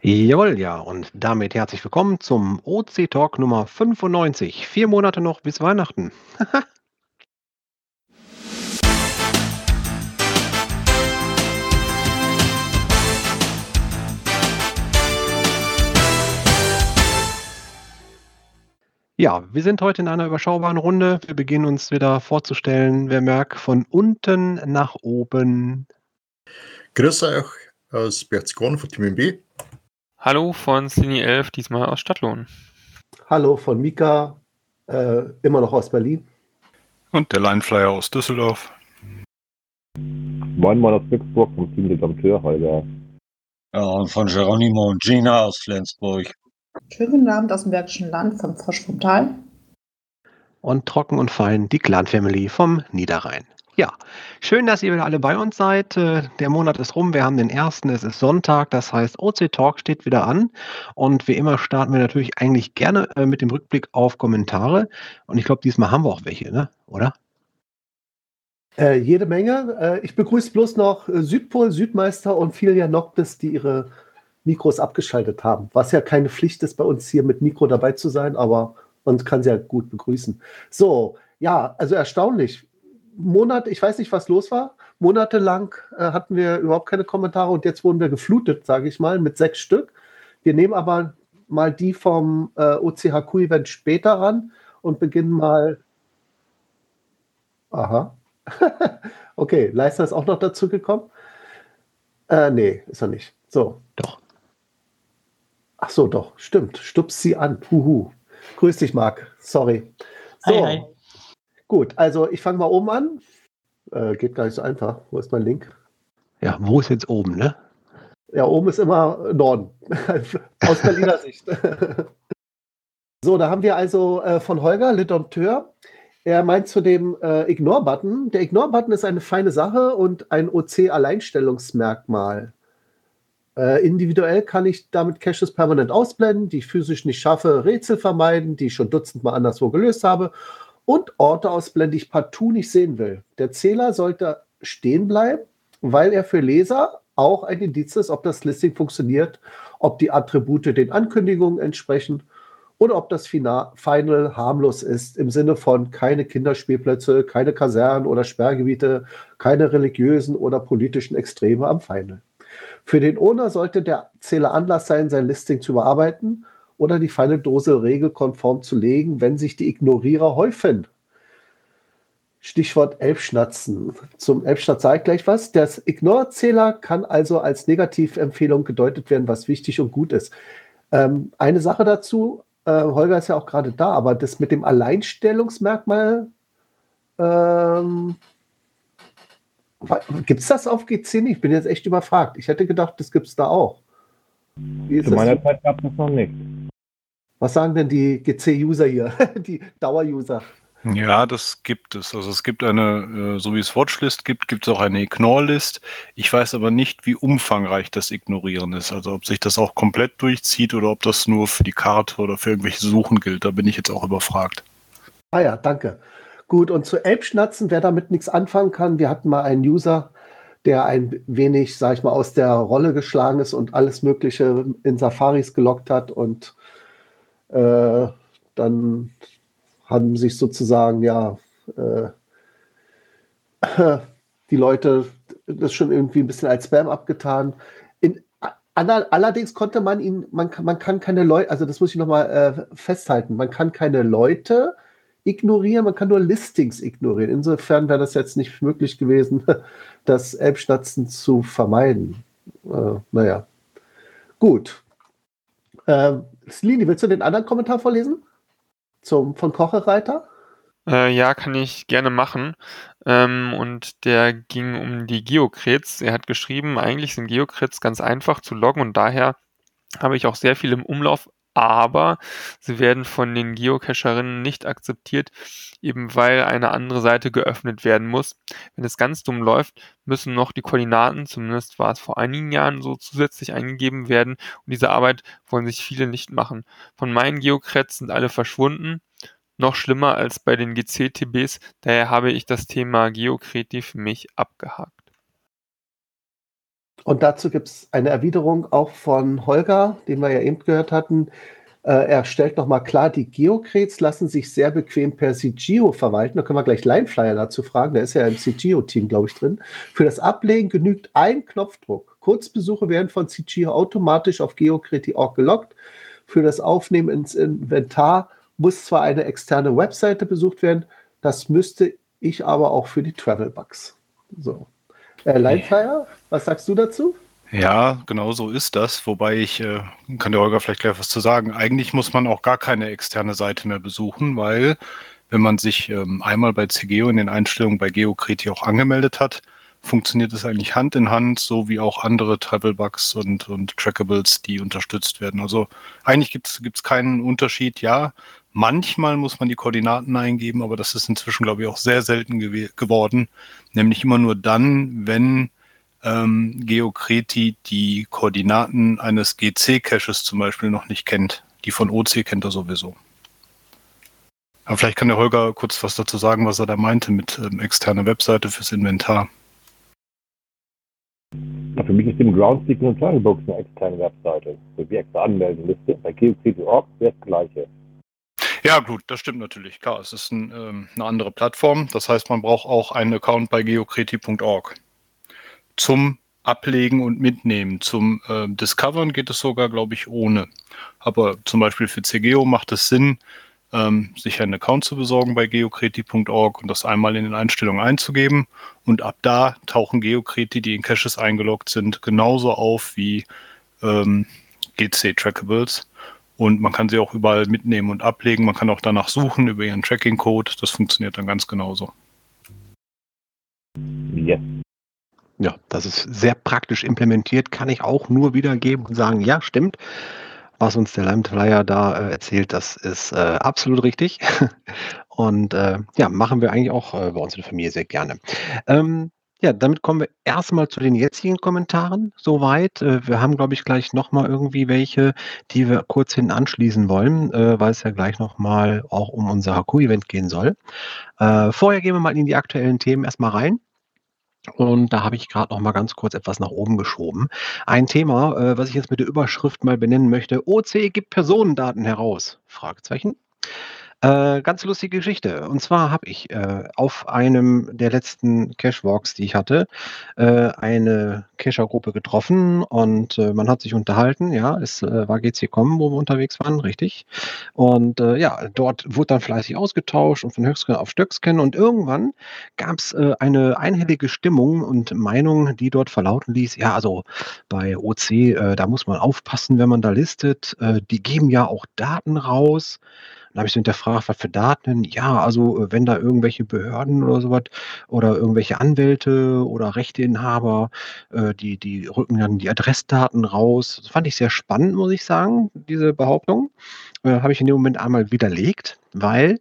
Jawohl, ja. Und damit herzlich willkommen zum OC Talk Nummer 95. Vier Monate noch bis Weihnachten. Ja, wir sind heute in einer überschaubaren Runde. Wir beginnen uns wieder vorzustellen. Wer merkt, von unten nach oben. Grüß euch aus Berzgrund von Team B. Hallo von Slini 11, diesmal aus Stadtlohn. Hallo von Mika, äh, immer noch aus Berlin. Und der Lineflyer aus Düsseldorf. Moin Moin aus Glücksburg vom Team Holger. Ja, und von Geronimo und Gina aus Flensburg. Schönen Abend aus dem Bergischen Land, vom Frosch vom Tal. Und trocken und fein die Clan Family vom Niederrhein. Ja, schön, dass ihr wieder alle bei uns seid. Äh, der Monat ist rum, wir haben den ersten, es ist Sonntag, das heißt OC Talk steht wieder an. Und wie immer starten wir natürlich eigentlich gerne äh, mit dem Rückblick auf Kommentare. Und ich glaube, diesmal haben wir auch welche, ne? oder? Äh, jede Menge. Äh, ich begrüße bloß noch Südpol, Südmeister und Filia Noctis, die ihre Mikros abgeschaltet haben. Was ja keine Pflicht ist, bei uns hier mit Mikro dabei zu sein, aber man kann sie ja gut begrüßen. So, ja, also erstaunlich. Monat, ich weiß nicht, was los war. Monatelang äh, hatten wir überhaupt keine Kommentare und jetzt wurden wir geflutet, sage ich mal, mit sechs Stück. Wir nehmen aber mal die vom äh, OCHQ-Event später ran und beginnen mal. Aha. okay, Leister ist auch noch dazu gekommen. Äh, nee, ist er nicht. So. Doch. Ach so, doch, stimmt. Stups sie an. Huhu. Grüß dich, Marc. Sorry. So. Hi, hi. Gut, also ich fange mal oben an. Äh, geht gar nicht so einfach. Wo ist mein Link? Ja, wo ist jetzt oben, ne? Ja, oben ist immer Norden. Aus Berliner Sicht. so, da haben wir also äh, von Holger, Le Dompteur. Er meint zu dem äh, Ignore-Button. Der Ignore-Button ist eine feine Sache und ein OC-Alleinstellungsmerkmal. Äh, individuell kann ich damit Caches permanent ausblenden, die ich physisch nicht schaffe, Rätsel vermeiden, die ich schon dutzendmal anderswo gelöst habe und Orte ausblende, ich partout nicht sehen will. Der Zähler sollte stehen bleiben, weil er für Leser auch ein Indiz ist, ob das Listing funktioniert, ob die Attribute den Ankündigungen entsprechen oder ob das Final harmlos ist, im Sinne von keine Kinderspielplätze, keine Kasernen oder Sperrgebiete, keine religiösen oder politischen Extreme am Final. Für den Owner sollte der Zähler Anlass sein, sein Listing zu überarbeiten oder die feine Dose regelkonform zu legen, wenn sich die Ignorierer häufen. Stichwort Elbschnatzen. Zum Elbschnatz sage ich gleich was. Der Ignore-Zähler kann also als Negativempfehlung gedeutet werden, was wichtig und gut ist. Ähm, eine Sache dazu, äh, Holger ist ja auch gerade da, aber das mit dem Alleinstellungsmerkmal, ähm, gibt es das auf G10? Ich bin jetzt echt überfragt. Ich hätte gedacht, das gibt es da auch. Zu meiner Zeit gab es noch nicht. Was sagen denn die GC-User hier, die Dauer-User? Ja, das gibt es. Also es gibt eine, äh, so wie es Watchlist gibt, gibt es auch eine Ignore-List. Ich weiß aber nicht, wie umfangreich das Ignorieren ist. Also ob sich das auch komplett durchzieht oder ob das nur für die Karte oder für irgendwelche Suchen gilt. Da bin ich jetzt auch überfragt. Ah ja, danke. Gut, und zu Elbschnatzen, wer damit nichts anfangen kann, wir hatten mal einen User, der ein wenig, sag ich mal, aus der Rolle geschlagen ist und alles Mögliche in Safaris gelockt hat und äh, dann haben sich sozusagen ja äh, die Leute das schon irgendwie ein bisschen als Spam abgetan. In, allerdings konnte man ihn, man, man kann keine Leute, also das muss ich nochmal äh, festhalten, man kann keine Leute ignorieren, man kann nur Listings ignorieren. Insofern wäre das jetzt nicht möglich gewesen, das Elbschnatzen zu vermeiden. Äh, naja, gut. Ähm, Slini, willst du den anderen Kommentar vorlesen? Zum, von Kochereiter? Äh, ja, kann ich gerne machen. Ähm, und der ging um die Geokrits. Er hat geschrieben, eigentlich sind Geokrits ganz einfach zu loggen und daher habe ich auch sehr viel im Umlauf, aber sie werden von den Geocacherinnen nicht akzeptiert, eben weil eine andere Seite geöffnet werden muss. Wenn es ganz dumm läuft, müssen noch die Koordinaten, zumindest war es vor einigen Jahren so, zusätzlich eingegeben werden und diese Arbeit wollen sich viele nicht machen. Von meinen Geocreds sind alle verschwunden. Noch schlimmer als bei den GC-TBs, daher habe ich das Thema Geocreti für mich abgehakt. Und dazu gibt es eine Erwiderung auch von Holger, den wir ja eben gehört hatten. Äh, er stellt nochmal klar, die Geocrets lassen sich sehr bequem per CGO verwalten. Da können wir gleich Lineflyer dazu fragen. Der ist ja im CGO-Team, glaube ich, drin. Für das Ablegen genügt ein Knopfdruck. Kurzbesuche werden von CGO automatisch auf geocreti.org gelockt. Für das Aufnehmen ins Inventar muss zwar eine externe Webseite besucht werden, das müsste ich aber auch für die Travel Bugs. So. Äh, Lineflyer, was sagst du dazu? Ja, genau so ist das. Wobei ich, äh, kann der Holger vielleicht gleich was zu sagen, eigentlich muss man auch gar keine externe Seite mehr besuchen, weil wenn man sich ähm, einmal bei CGO in den Einstellungen bei GeoCreti auch angemeldet hat, funktioniert es eigentlich Hand in Hand, so wie auch andere Travel-Bugs und, und Trackables, die unterstützt werden. Also eigentlich gibt es keinen Unterschied. Ja, manchmal muss man die Koordinaten eingeben, aber das ist inzwischen, glaube ich, auch sehr selten geworden. Nämlich immer nur dann, wenn ähm, Geokreti die Koordinaten eines GC-Caches zum Beispiel noch nicht kennt. Die von OC kennt er sowieso. Aber vielleicht kann der Holger kurz was dazu sagen, was er da meinte mit ähm, externer Webseite fürs Inventar. Ja, für mich ist dem Groundspeaking und Travelbox eine externe Webseite. So wie extra Anmeldeliste. Bei geokreti.org wäre das gleiche. Ja, gut, das stimmt natürlich. Klar, es ist ein, ähm, eine andere Plattform. Das heißt, man braucht auch einen Account bei geokreti.org zum Ablegen und Mitnehmen. Zum äh, Discovern geht es sogar, glaube ich, ohne. Aber zum Beispiel für CGO macht es Sinn, ähm, sich einen Account zu besorgen bei geokreti.org und das einmal in den Einstellungen einzugeben. Und ab da tauchen Geokreti, die in Caches eingeloggt sind, genauso auf wie ähm, GC-Trackables. Und man kann sie auch überall mitnehmen und ablegen. Man kann auch danach suchen über ihren Tracking-Code. Das funktioniert dann ganz genauso. Yes. Ja, das ist sehr praktisch implementiert, kann ich auch nur wiedergeben und sagen, ja, stimmt. Was uns der Limeflyer da äh, erzählt, das ist äh, absolut richtig. und äh, ja, machen wir eigentlich auch äh, bei uns in der Familie sehr gerne. Ähm, ja, damit kommen wir erstmal zu den jetzigen Kommentaren soweit. Äh, wir haben, glaube ich, gleich nochmal irgendwie welche, die wir kurz hinten anschließen wollen, äh, weil es ja gleich nochmal auch um unser Haku-Event gehen soll. vorher gehen wir mal in die aktuellen Themen erstmal rein. Und da habe ich gerade noch mal ganz kurz etwas nach oben geschoben. Ein Thema, äh, was ich jetzt mit der Überschrift mal benennen möchte: OC gibt Personendaten heraus? Fragezeichen. Äh, ganz lustige Geschichte. Und zwar habe ich äh, auf einem der letzten Cashwalks, die ich hatte, äh, eine Cacher-Gruppe getroffen und äh, man hat sich unterhalten. Ja, es äh, war GC.com, wo wir unterwegs waren, richtig. Und ja, dort wurde dann fleißig ausgetauscht und von Höchstscan auf Stöckscan. Und irgendwann gab es eine einhellige Stimmung und Meinung, die dort verlauten ließ: Ja, also bei OC, da muss man aufpassen, wenn man da listet. die geben ja auch Daten raus. Dann habe ich so hinterfragt, was für Daten? Ja, also äh, wenn da irgendwelche Behörden oder sowas oder irgendwelche Anwälte oder Rechteinhaber, äh, die, die rücken dann die Adressdaten raus. Das fand ich sehr spannend, muss ich sagen, diese Behauptung. Äh, habe ich in dem Moment einmal widerlegt, weil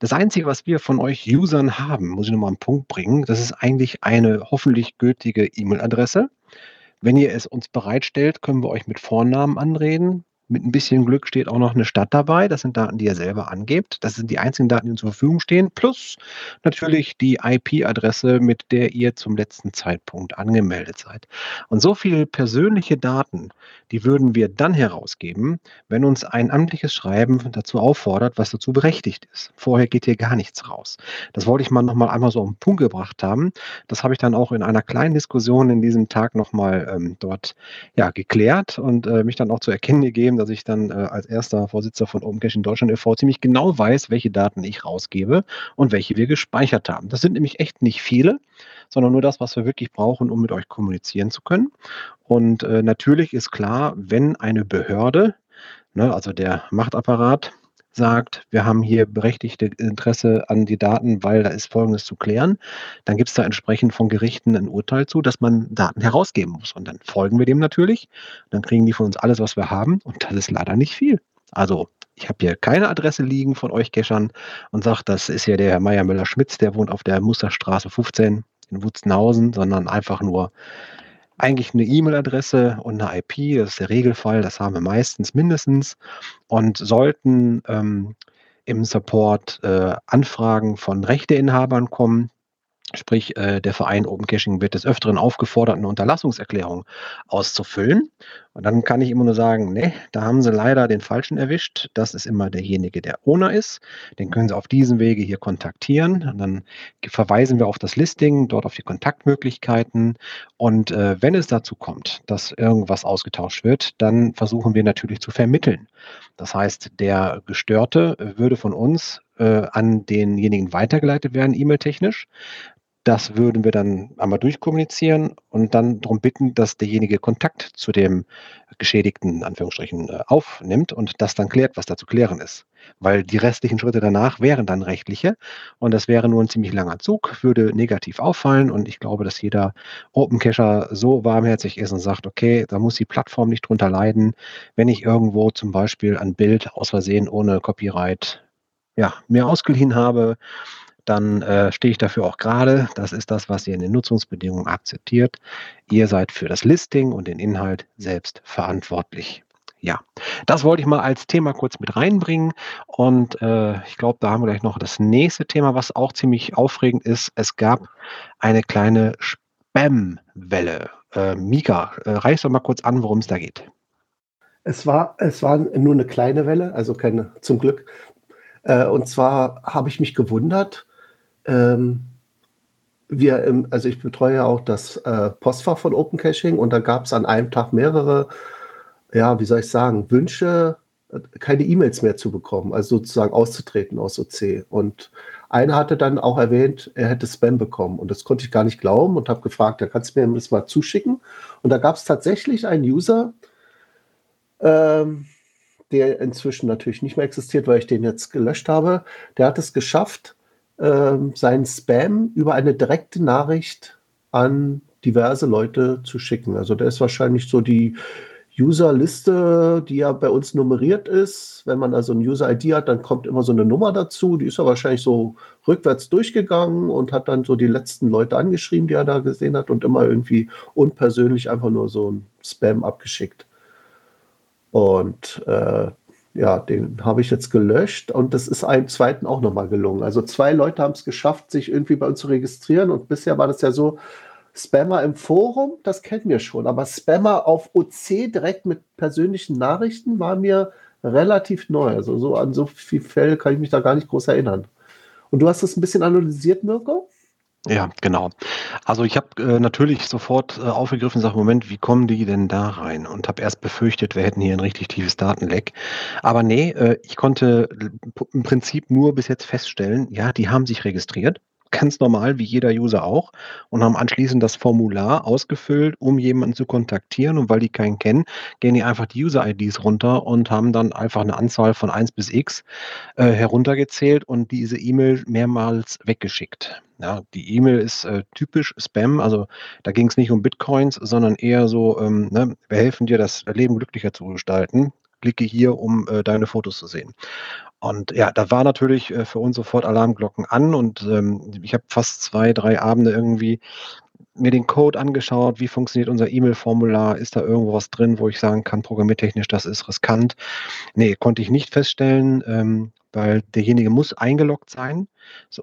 das Einzige, was wir von euch Usern haben, muss ich nochmal einen Punkt bringen, das ist eigentlich eine hoffentlich gültige E-Mail-Adresse. Wenn ihr es uns bereitstellt, können wir euch mit Vornamen anreden. Mit ein bisschen Glück steht auch noch eine Stadt dabei. Das sind Daten, die ihr selber angebt. Das sind die einzigen Daten, die zur Verfügung stehen. Plus natürlich die IP-Adresse, mit der ihr zum letzten Zeitpunkt angemeldet seid. Und so viele persönliche Daten, die würden wir dann herausgeben, wenn uns ein amtliches Schreiben dazu auffordert, was dazu berechtigt ist. Vorher geht hier gar nichts raus. Das wollte ich mal noch mal einmal so auf den Punkt gebracht haben. Das habe ich dann auch in einer kleinen Diskussion in diesem Tag noch mal ähm, dort ja, geklärt und äh, mich dann auch zu erkennen gegeben, dass ich dann äh, als erster Vorsitzender von Open in Deutschland e.V. ziemlich genau weiß, welche Daten ich rausgebe und welche wir gespeichert haben. Das sind nämlich echt nicht viele, sondern nur das, was wir wirklich brauchen, um mit euch kommunizieren zu können. Und äh, natürlich ist klar, wenn eine Behörde, ne, also der Machtapparat, sagt, wir haben hier berechtigte Interesse an die Daten, weil da ist Folgendes zu klären, dann gibt es da entsprechend von Gerichten ein Urteil zu, dass man Daten herausgeben muss. Und dann folgen wir dem natürlich. Dann kriegen die von uns alles, was wir haben. Und das ist leider nicht viel. Also ich habe hier keine Adresse liegen von euch Cachern und sage, das ist ja der Herr Meier Müller-Schmitz, der wohnt auf der Musterstraße 15 in Wutzenhausen, sondern einfach nur eigentlich eine E-Mail-Adresse und eine IP, das ist der Regelfall, das haben wir meistens mindestens. Und sollten ähm, im Support äh, Anfragen von Rechteinhabern kommen, Sprich, äh, der Verein Open Caching wird des Öfteren aufgefordert, eine Unterlassungserklärung auszufüllen. Und dann kann ich immer nur sagen, ne, da haben sie leider den Falschen erwischt. Das ist immer derjenige, der Owner ist. Den können Sie auf diesem Wege hier kontaktieren. Und dann verweisen wir auf das Listing, dort auf die Kontaktmöglichkeiten. Und äh, wenn es dazu kommt, dass irgendwas ausgetauscht wird, dann versuchen wir natürlich zu vermitteln. Das heißt, der Gestörte würde von uns äh, an denjenigen weitergeleitet werden, e-mail-technisch. Das würden wir dann einmal durchkommunizieren und dann darum bitten, dass derjenige Kontakt zu dem Geschädigten, Anführungsstrichen, äh, aufnimmt und das dann klärt, was da zu klären ist. Weil die restlichen Schritte danach wären dann rechtliche und das wäre nur ein ziemlich langer Zug, würde negativ auffallen und ich glaube, dass jeder Open Cacher so warmherzig ist und sagt, okay, da muss die Plattform nicht drunter leiden, wenn ich irgendwo zum Beispiel ein Bild aus Versehen ohne Copyright ja, mir ausgeliehen habe, dann äh, stehe ich dafür auch gerade. Das ist das, was ihr in den Nutzungsbedingungen akzeptiert. Ihr seid für das Listing und den Inhalt selbst verantwortlich. Ja, das wollte ich mal als Thema kurz mit reinbringen. Und äh, ich glaube, da haben wir gleich noch das nächste Thema, was auch ziemlich aufregend ist. Es gab eine kleine Spam-Welle. Äh, Mika, äh, reiß doch mal kurz an, worum es da geht. Es war, es war nur eine kleine Welle, also keine, zum Glück. Äh, und zwar habe ich mich gewundert, ähm, wir im, also ich betreue ja auch das äh, Postfach von Open Caching und da gab es an einem Tag mehrere, ja, wie soll ich sagen, Wünsche, äh, keine E-Mails mehr zu bekommen, also sozusagen auszutreten aus OC. Und einer hatte dann auch erwähnt, er hätte Spam bekommen und das konnte ich gar nicht glauben und habe gefragt, ja, kannst du mir das mal zuschicken? Und da gab es tatsächlich einen User, ähm, der inzwischen natürlich nicht mehr existiert, weil ich den jetzt gelöscht habe, der hat es geschafft, ähm, seinen Spam über eine direkte Nachricht an diverse Leute zu schicken. Also der ist wahrscheinlich so die User-Liste, die ja bei uns nummeriert ist. Wenn man also ein User-ID hat, dann kommt immer so eine Nummer dazu. Die ist er wahrscheinlich so rückwärts durchgegangen und hat dann so die letzten Leute angeschrieben, die er da gesehen hat und immer irgendwie unpersönlich einfach nur so ein Spam abgeschickt. Und äh, ja, den habe ich jetzt gelöscht und das ist einem zweiten auch nochmal gelungen. Also zwei Leute haben es geschafft, sich irgendwie bei uns zu registrieren und bisher war das ja so, Spammer im Forum, das kennen wir schon, aber Spammer auf OC direkt mit persönlichen Nachrichten war mir relativ neu. Also so an so viele Fälle kann ich mich da gar nicht groß erinnern. Und du hast das ein bisschen analysiert, Mirko? Ja, genau. Also ich habe äh, natürlich sofort äh, aufgegriffen, sage, Moment, wie kommen die denn da rein? Und habe erst befürchtet, wir hätten hier ein richtig tiefes Datenleck. Aber nee, äh, ich konnte im Prinzip nur bis jetzt feststellen, ja, die haben sich registriert ganz normal, wie jeder User auch, und haben anschließend das Formular ausgefüllt, um jemanden zu kontaktieren. Und weil die keinen kennen, gehen die einfach die User-IDs runter und haben dann einfach eine Anzahl von 1 bis x äh, heruntergezählt und diese E-Mail mehrmals weggeschickt. Ja, die E-Mail ist äh, typisch Spam, also da ging es nicht um Bitcoins, sondern eher so, ähm, ne, wir helfen dir, das Leben glücklicher zu gestalten. Klicke hier, um äh, deine Fotos zu sehen. Und ja, da war natürlich äh, für uns sofort Alarmglocken an und ähm, ich habe fast zwei, drei Abende irgendwie mir den Code angeschaut, wie funktioniert unser E-Mail-Formular, ist da irgendwo was drin, wo ich sagen kann, programmiertechnisch, das ist riskant. Nee, konnte ich nicht feststellen. Ähm, weil derjenige muss eingeloggt sein.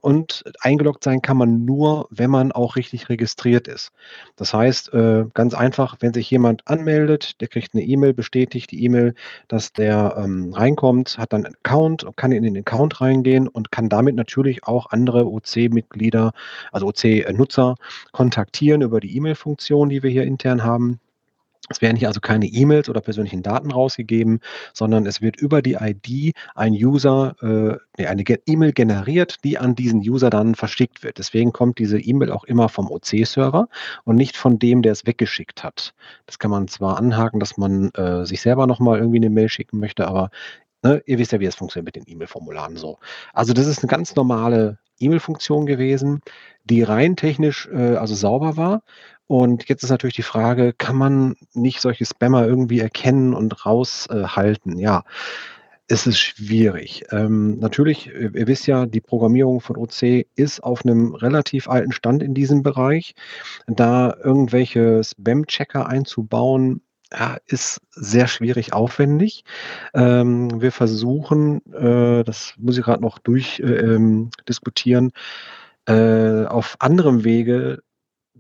Und eingeloggt sein kann man nur, wenn man auch richtig registriert ist. Das heißt, äh, ganz einfach, wenn sich jemand anmeldet, der kriegt eine E-Mail, bestätigt die E-Mail, dass der ähm, reinkommt, hat dann einen Account, kann in den Account reingehen und kann damit natürlich auch andere OC-Mitglieder, also OC-Nutzer kontaktieren über die E-Mail-Funktion, die wir hier intern haben. Es werden hier also keine E-Mails oder persönlichen Daten rausgegeben, sondern es wird über die ID ein User, äh, eine E-Mail generiert, die an diesen User dann verschickt wird. Deswegen kommt diese E-Mail auch immer vom OC-Server und nicht von dem, der es weggeschickt hat. Das kann man zwar anhaken, dass man äh, sich selber nochmal irgendwie eine Mail schicken möchte, aber ne, ihr wisst ja, wie es funktioniert mit den E-Mail-Formularen so. Also das ist eine ganz normale E-Mail-Funktion gewesen, die rein technisch äh, also sauber war. Und jetzt ist natürlich die Frage, kann man nicht solche Spammer irgendwie erkennen und raushalten? Äh, ja, es ist schwierig. Ähm, natürlich, ihr wisst ja, die Programmierung von OC ist auf einem relativ alten Stand in diesem Bereich. Da irgendwelche Spam-Checker einzubauen, ja, ist sehr schwierig aufwendig. Ähm, wir versuchen, äh, das muss ich gerade noch durchdiskutieren, äh, ähm, äh, auf anderem Wege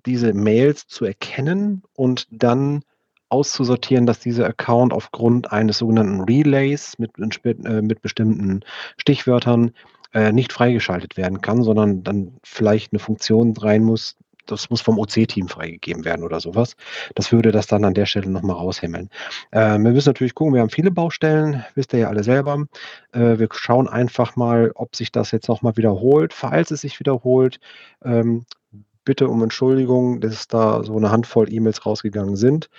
diese Mails zu erkennen und dann auszusortieren, dass dieser Account aufgrund eines sogenannten Relays mit, äh, mit bestimmten Stichwörtern äh, nicht freigeschaltet werden kann, sondern dann vielleicht eine Funktion rein muss, das muss vom OC-Team freigegeben werden oder sowas. Das würde das dann an der Stelle nochmal raushimmeln. Äh, wir müssen natürlich gucken, wir haben viele Baustellen, wisst ihr ja alle selber. Äh, wir schauen einfach mal, ob sich das jetzt nochmal wiederholt. Falls es sich wiederholt, ähm, bitte um Entschuldigung, dass da so eine Handvoll E-Mails rausgegangen sind.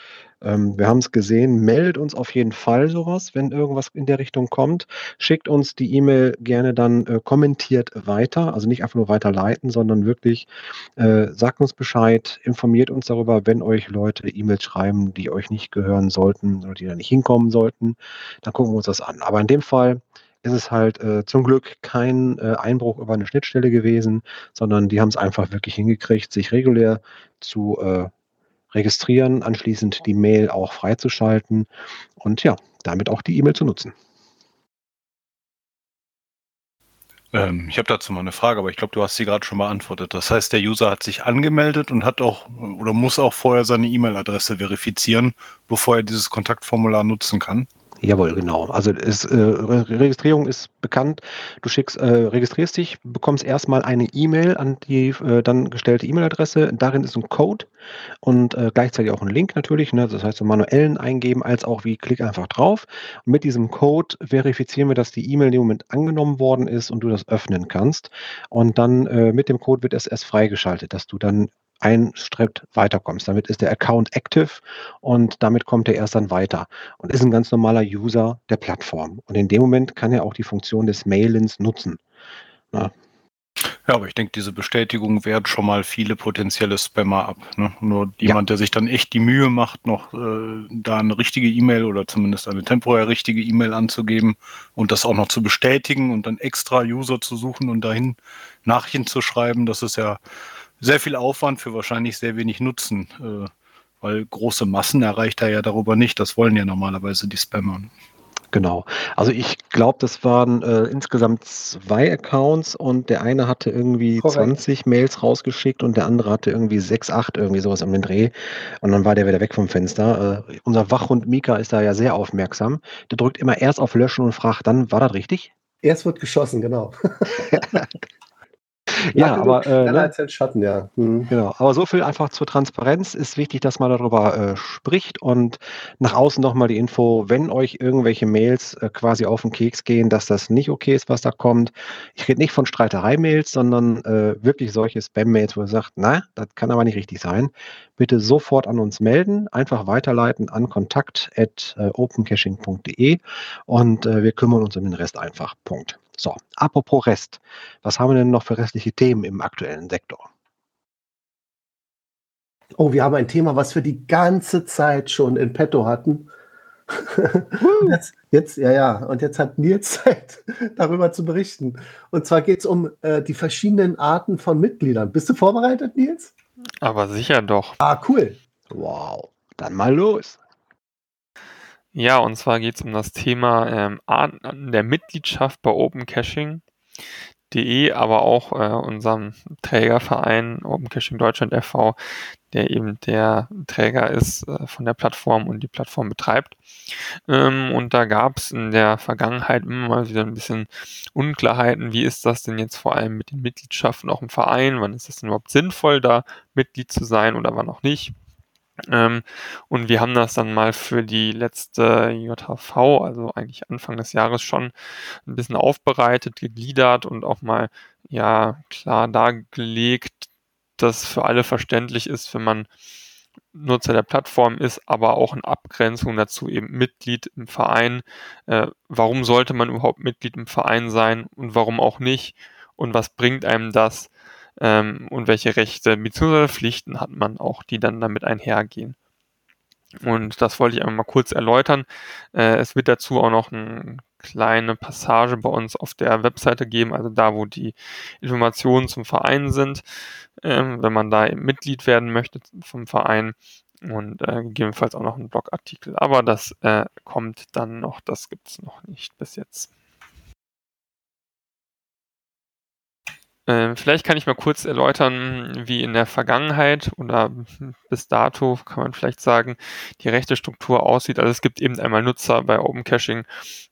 Ähm, wir haben es gesehen, meldet uns auf jeden Fall sowas, wenn irgendwas in der Richtung kommt. Schickt uns die E-Mail gerne dann äh, kommentiert weiter, also nicht einfach nur weiterleiten, sondern wirklich äh, sagt uns Bescheid, informiert uns darüber, wenn euch Leute E-Mails schreiben, die euch nicht gehören sollten oder die da nicht hinkommen sollten, dann gucken wir uns das an. Aber in dem Fall ist es halt äh, zum Glück kein äh, Einbruch über eine Schnittstelle gewesen, sondern die haben es einfach wirklich hingekriegt, sich regulär zu äh, registrieren, anschließend die Mail auch freizuschalten und ja, damit auch die E-Mail zu nutzen. Ähm, ich habe dazu mal eine Frage, aber ich glaube, du hast sie gerade schon beantwortet. Das heißt, der User hat sich angemeldet und hat auch oder muss auch vorher seine E-Mail-Adresse verifizieren, bevor er dieses Kontaktformular nutzen kann. Jawohl, genau. Also ist, äh, Registrierung ist bekannt. Du schickst, äh, registrierst dich, bekommst erstmal eine E-Mail an die äh, dann gestellte E-Mail-Adresse. Darin ist ein Code und äh, gleichzeitig auch ein Link natürlich. Ne? Das heißt, so manuellen eingeben als auch wie klick einfach drauf. Und mit diesem Code verifizieren wir, dass die E-Mail dem Moment angenommen worden ist und du das öffnen kannst. Und dann äh, mit dem Code wird es erst freigeschaltet, dass du dann einen Schritt weiterkommst. Damit ist der Account active und damit kommt er erst dann weiter und ist ein ganz normaler User der Plattform. Und in dem Moment kann er auch die Funktion des Mailins nutzen. Na, ja, aber ich denke, diese Bestätigung wehrt schon mal viele potenzielle Spammer ab. Ne? Nur jemand, ja. der sich dann echt die Mühe macht, noch äh, da eine richtige E-Mail oder zumindest eine temporär richtige E-Mail anzugeben und das auch noch zu bestätigen und dann extra User zu suchen und dahin Nachrichten zu schreiben, das ist ja sehr viel Aufwand für wahrscheinlich sehr wenig Nutzen, äh, weil große Massen erreicht er ja darüber nicht. Das wollen ja normalerweise die Spammer. Genau. Also ich glaube, das waren äh, insgesamt zwei Accounts und der eine hatte irgendwie Korrekt. 20 Mails rausgeschickt und der andere hatte irgendwie 6, 8, irgendwie sowas am Dreh. Und dann war der wieder weg vom Fenster. Äh, unser Wachhund Mika ist da ja sehr aufmerksam. Der drückt immer erst auf Löschen und fragt dann, war das richtig? Erst wird geschossen, genau. ja, aber äh, ne? als Schatten, ja. Mhm. Genau, aber so viel einfach zur Transparenz ist wichtig, dass man darüber äh, spricht und nach außen nochmal die Info, wenn euch irgendwelche Mails äh, quasi auf den Keks gehen, dass das nicht okay ist, was da kommt. Ich rede nicht von Streiterei-Mails, sondern äh, wirklich solche Spam-Mails, wo ihr sagt, na, das kann aber nicht richtig sein. Bitte sofort an uns melden, einfach weiterleiten an kontakt@opencaching.de und äh, wir kümmern uns um den Rest einfach. Punkt. So, apropos Rest. Was haben wir denn noch für restliche Themen im aktuellen Sektor? Oh, wir haben ein Thema, was wir die ganze Zeit schon in petto hatten. jetzt, jetzt, ja, ja, und jetzt hat Nils Zeit, darüber zu berichten. Und zwar geht es um äh, die verschiedenen Arten von Mitgliedern. Bist du vorbereitet, Nils? Aber sicher doch. Ah, cool. Wow, dann mal los. Ja, und zwar geht es um das Thema ähm, der Mitgliedschaft bei Open Caching. De, aber auch äh, unserem Trägerverein Open Caching Deutschland e.V., der eben der Träger ist äh, von der Plattform und die Plattform betreibt. Ähm, und da gab es in der Vergangenheit immer mal wieder ein bisschen Unklarheiten. Wie ist das denn jetzt vor allem mit den Mitgliedschaften auch im Verein? Wann ist es denn überhaupt sinnvoll, da Mitglied zu sein oder wann auch nicht? Ähm, und wir haben das dann mal für die letzte JHV, also eigentlich Anfang des Jahres schon ein bisschen aufbereitet, gegliedert und auch mal ja klar dargelegt, dass für alle verständlich ist, wenn man Nutzer der Plattform ist, aber auch in Abgrenzung dazu eben Mitglied im Verein. Äh, warum sollte man überhaupt Mitglied im Verein sein und warum auch nicht? Und was bringt einem das? Ähm, und welche Rechte bzw. Pflichten hat man auch, die dann damit einhergehen. Und das wollte ich einmal mal kurz erläutern. Äh, es wird dazu auch noch eine kleine Passage bei uns auf der Webseite geben, also da, wo die Informationen zum Verein sind, ähm, wenn man da eben Mitglied werden möchte vom Verein und äh, gegebenenfalls auch noch einen Blogartikel. Aber das äh, kommt dann noch, das gibt es noch nicht bis jetzt. Ähm, vielleicht kann ich mal kurz erläutern, wie in der Vergangenheit oder bis dato kann man vielleicht sagen, die rechte Struktur aussieht. Also es gibt eben einmal Nutzer bei Open Caching,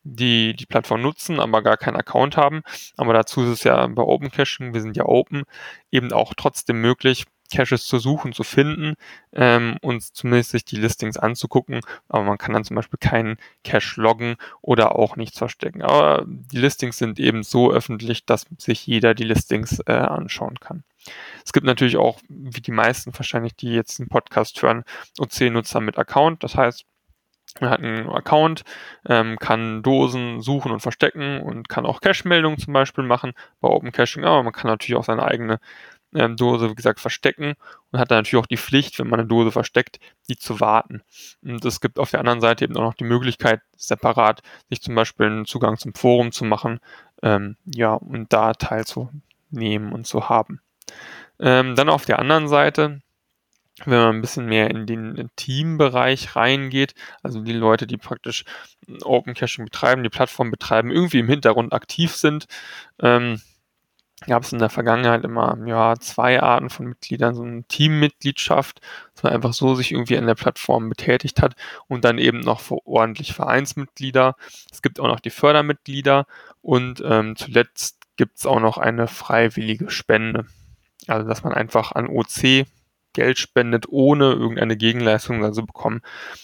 die die Plattform nutzen, aber gar keinen Account haben. Aber dazu ist es ja bei Open Caching, wir sind ja open, eben auch trotzdem möglich, Caches zu suchen, zu finden ähm, und zumindest sich die Listings anzugucken. Aber man kann dann zum Beispiel keinen Cache loggen oder auch nichts verstecken. Aber die Listings sind eben so öffentlich, dass sich jeder die Listings äh, anschauen kann. Es gibt natürlich auch, wie die meisten wahrscheinlich, die jetzt den Podcast hören, OC-Nutzer mit Account. Das heißt, man hat einen Account, ähm, kann Dosen suchen und verstecken und kann auch Cache-Meldungen zum Beispiel machen bei Open Caching, aber man kann natürlich auch seine eigene ähm, Dose, wie gesagt, verstecken und hat dann natürlich auch die Pflicht, wenn man eine Dose versteckt, die zu warten. Und es gibt auf der anderen Seite eben auch noch die Möglichkeit, separat sich zum Beispiel einen Zugang zum Forum zu machen, ähm, ja, und da teilzunehmen und zu haben. Ähm, dann auf der anderen Seite, wenn man ein bisschen mehr in den Teambereich reingeht, also die Leute, die praktisch Open Caching betreiben, die Plattform betreiben, irgendwie im Hintergrund aktiv sind, ähm, gab es in der Vergangenheit immer ja, zwei Arten von Mitgliedern, so eine Teammitgliedschaft, dass man einfach so sich irgendwie an der Plattform betätigt hat und dann eben noch ordentlich Vereinsmitglieder. Es gibt auch noch die Fördermitglieder und ähm, zuletzt gibt es auch noch eine freiwillige Spende. Also dass man einfach an OC Geld spendet, ohne irgendeine Gegenleistung also bekommen,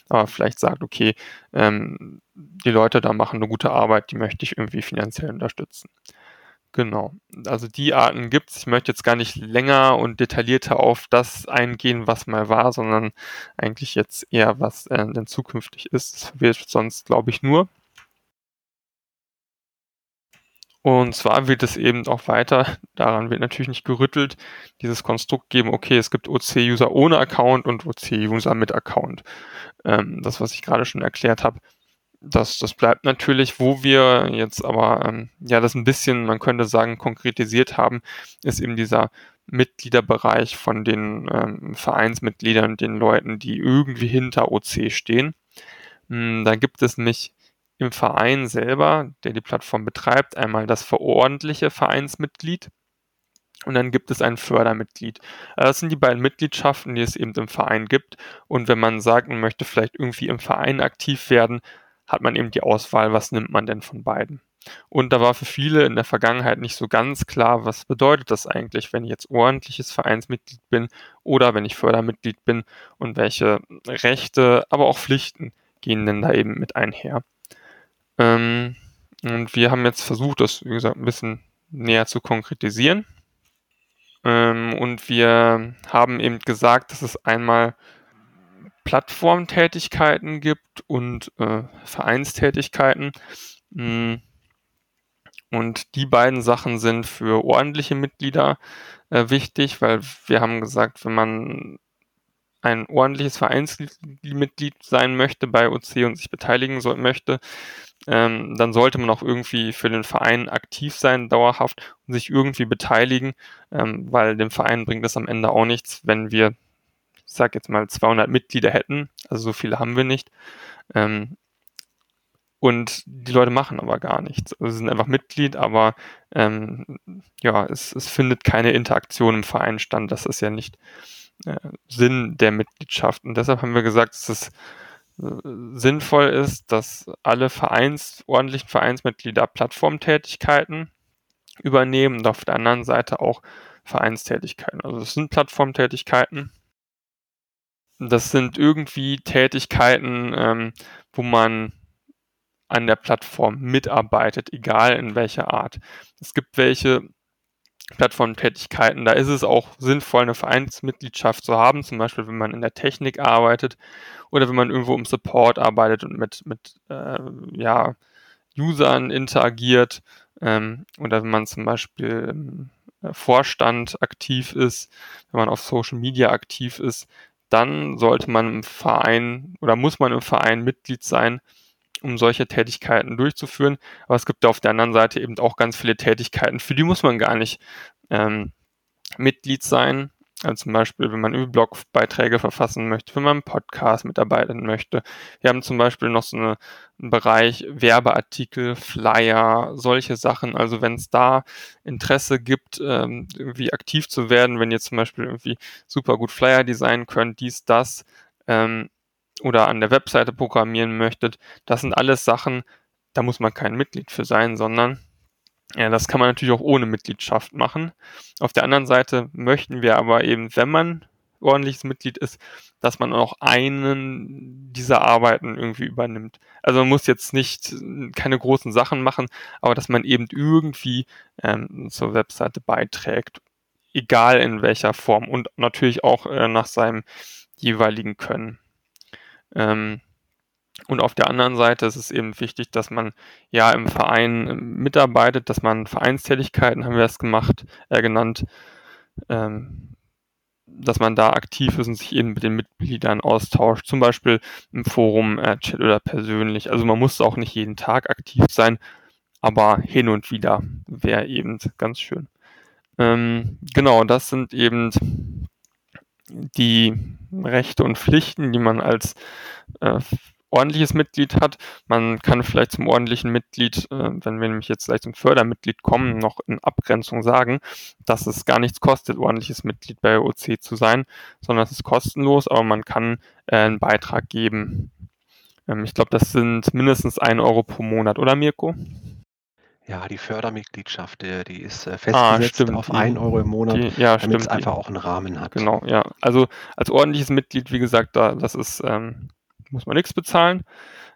aber vielleicht sagt, okay, ähm, die Leute da machen eine gute Arbeit, die möchte ich irgendwie finanziell unterstützen. Genau. Also die Arten gibt es. Ich möchte jetzt gar nicht länger und detaillierter auf das eingehen, was mal war, sondern eigentlich jetzt eher, was äh, denn zukünftig ist. Das wird sonst, glaube ich, nur. Und zwar wird es eben auch weiter, daran wird natürlich nicht gerüttelt, dieses Konstrukt geben, okay, es gibt OC-User ohne Account und OC-User mit Account. Ähm, das, was ich gerade schon erklärt habe, das, das bleibt natürlich, wo wir jetzt aber ähm, ja das ein bisschen, man könnte sagen, konkretisiert haben, ist eben dieser Mitgliederbereich von den ähm, Vereinsmitgliedern, den Leuten, die irgendwie hinter OC stehen. Hm, da gibt es nämlich im Verein selber, der die Plattform betreibt, einmal das verordentliche Vereinsmitglied und dann gibt es ein Fördermitglied. Also das sind die beiden Mitgliedschaften, die es eben im Verein gibt. Und wenn man sagt, man möchte vielleicht irgendwie im Verein aktiv werden, hat man eben die Auswahl, was nimmt man denn von beiden. Und da war für viele in der Vergangenheit nicht so ganz klar, was bedeutet das eigentlich, wenn ich jetzt ordentliches Vereinsmitglied bin oder wenn ich Fördermitglied bin und welche Rechte, aber auch Pflichten gehen denn da eben mit einher. Ähm, und wir haben jetzt versucht, das, wie gesagt, ein bisschen näher zu konkretisieren. Ähm, und wir haben eben gesagt, dass es einmal Plattformtätigkeiten gibt und äh, Vereinstätigkeiten. Mm. Und die beiden Sachen sind für ordentliche Mitglieder äh, wichtig, weil wir haben gesagt, wenn man ein ordentliches Vereinsmitglied sein möchte bei OC und sich beteiligen soll, möchte, ähm, dann sollte man auch irgendwie für den Verein aktiv sein, dauerhaft und sich irgendwie beteiligen, ähm, weil dem Verein bringt es am Ende auch nichts, wenn wir ich sage jetzt mal 200 Mitglieder hätten, also so viele haben wir nicht. Ähm, und die Leute machen aber gar nichts. Also sie sind einfach Mitglied, aber ähm, ja, es, es findet keine Interaktion im Verein statt. Das ist ja nicht äh, Sinn der Mitgliedschaft. Und deshalb haben wir gesagt, dass es äh, sinnvoll ist, dass alle Vereins, ordentlichen Vereinsmitglieder Plattformtätigkeiten übernehmen und auf der anderen Seite auch Vereinstätigkeiten. Also es sind Plattformtätigkeiten, das sind irgendwie Tätigkeiten, ähm, wo man an der Plattform mitarbeitet, egal in welcher Art. Es gibt welche Plattformtätigkeiten, da ist es auch sinnvoll, eine Vereinsmitgliedschaft zu haben, zum Beispiel wenn man in der Technik arbeitet oder wenn man irgendwo im Support arbeitet und mit, mit äh, ja, Usern interagiert ähm, oder wenn man zum Beispiel im Vorstand aktiv ist, wenn man auf Social Media aktiv ist, dann sollte man im Verein oder muss man im Verein Mitglied sein, um solche Tätigkeiten durchzuführen. Aber es gibt auf der anderen Seite eben auch ganz viele Tätigkeiten, für die muss man gar nicht ähm, Mitglied sein. Also zum Beispiel, wenn man Blogbeiträge verfassen möchte, wenn man einen Podcast mitarbeiten möchte. Wir haben zum Beispiel noch so eine, einen Bereich Werbeartikel, Flyer, solche Sachen. Also wenn es da Interesse gibt, ähm, irgendwie aktiv zu werden, wenn ihr zum Beispiel irgendwie super gut Flyer designen könnt, dies, das, ähm, oder an der Webseite programmieren möchtet, das sind alles Sachen, da muss man kein Mitglied für sein, sondern ja, das kann man natürlich auch ohne Mitgliedschaft machen. Auf der anderen Seite möchten wir aber eben, wenn man ordentliches Mitglied ist, dass man auch einen dieser Arbeiten irgendwie übernimmt. Also man muss jetzt nicht keine großen Sachen machen, aber dass man eben irgendwie ähm, zur Webseite beiträgt, egal in welcher Form und natürlich auch äh, nach seinem jeweiligen Können. Ähm, und auf der anderen Seite ist es eben wichtig, dass man ja im Verein ähm, mitarbeitet, dass man Vereinstätigkeiten, haben wir es gemacht, äh, genannt, ähm, dass man da aktiv ist und sich eben mit den Mitgliedern austauscht, zum Beispiel im Forum, äh, Chat oder persönlich. Also man muss auch nicht jeden Tag aktiv sein, aber hin und wieder wäre eben ganz schön. Ähm, genau, das sind eben die Rechte und Pflichten, die man als äh, ordentliches Mitglied hat. Man kann vielleicht zum ordentlichen Mitglied, äh, wenn wir nämlich jetzt gleich zum Fördermitglied kommen, noch in Abgrenzung sagen, dass es gar nichts kostet, ordentliches Mitglied bei OC zu sein, sondern es ist kostenlos, aber man kann äh, einen Beitrag geben. Ähm, ich glaube, das sind mindestens ein Euro pro Monat, oder Mirko? Ja, die Fördermitgliedschaft, die ist äh, ah, festgesetzt ah, auf 1 Euro im Monat, die, ja, damit es einfach auch einen Rahmen hat. Genau, ja. Also als ordentliches Mitglied, wie gesagt, da, das ist ähm, muss man nichts bezahlen.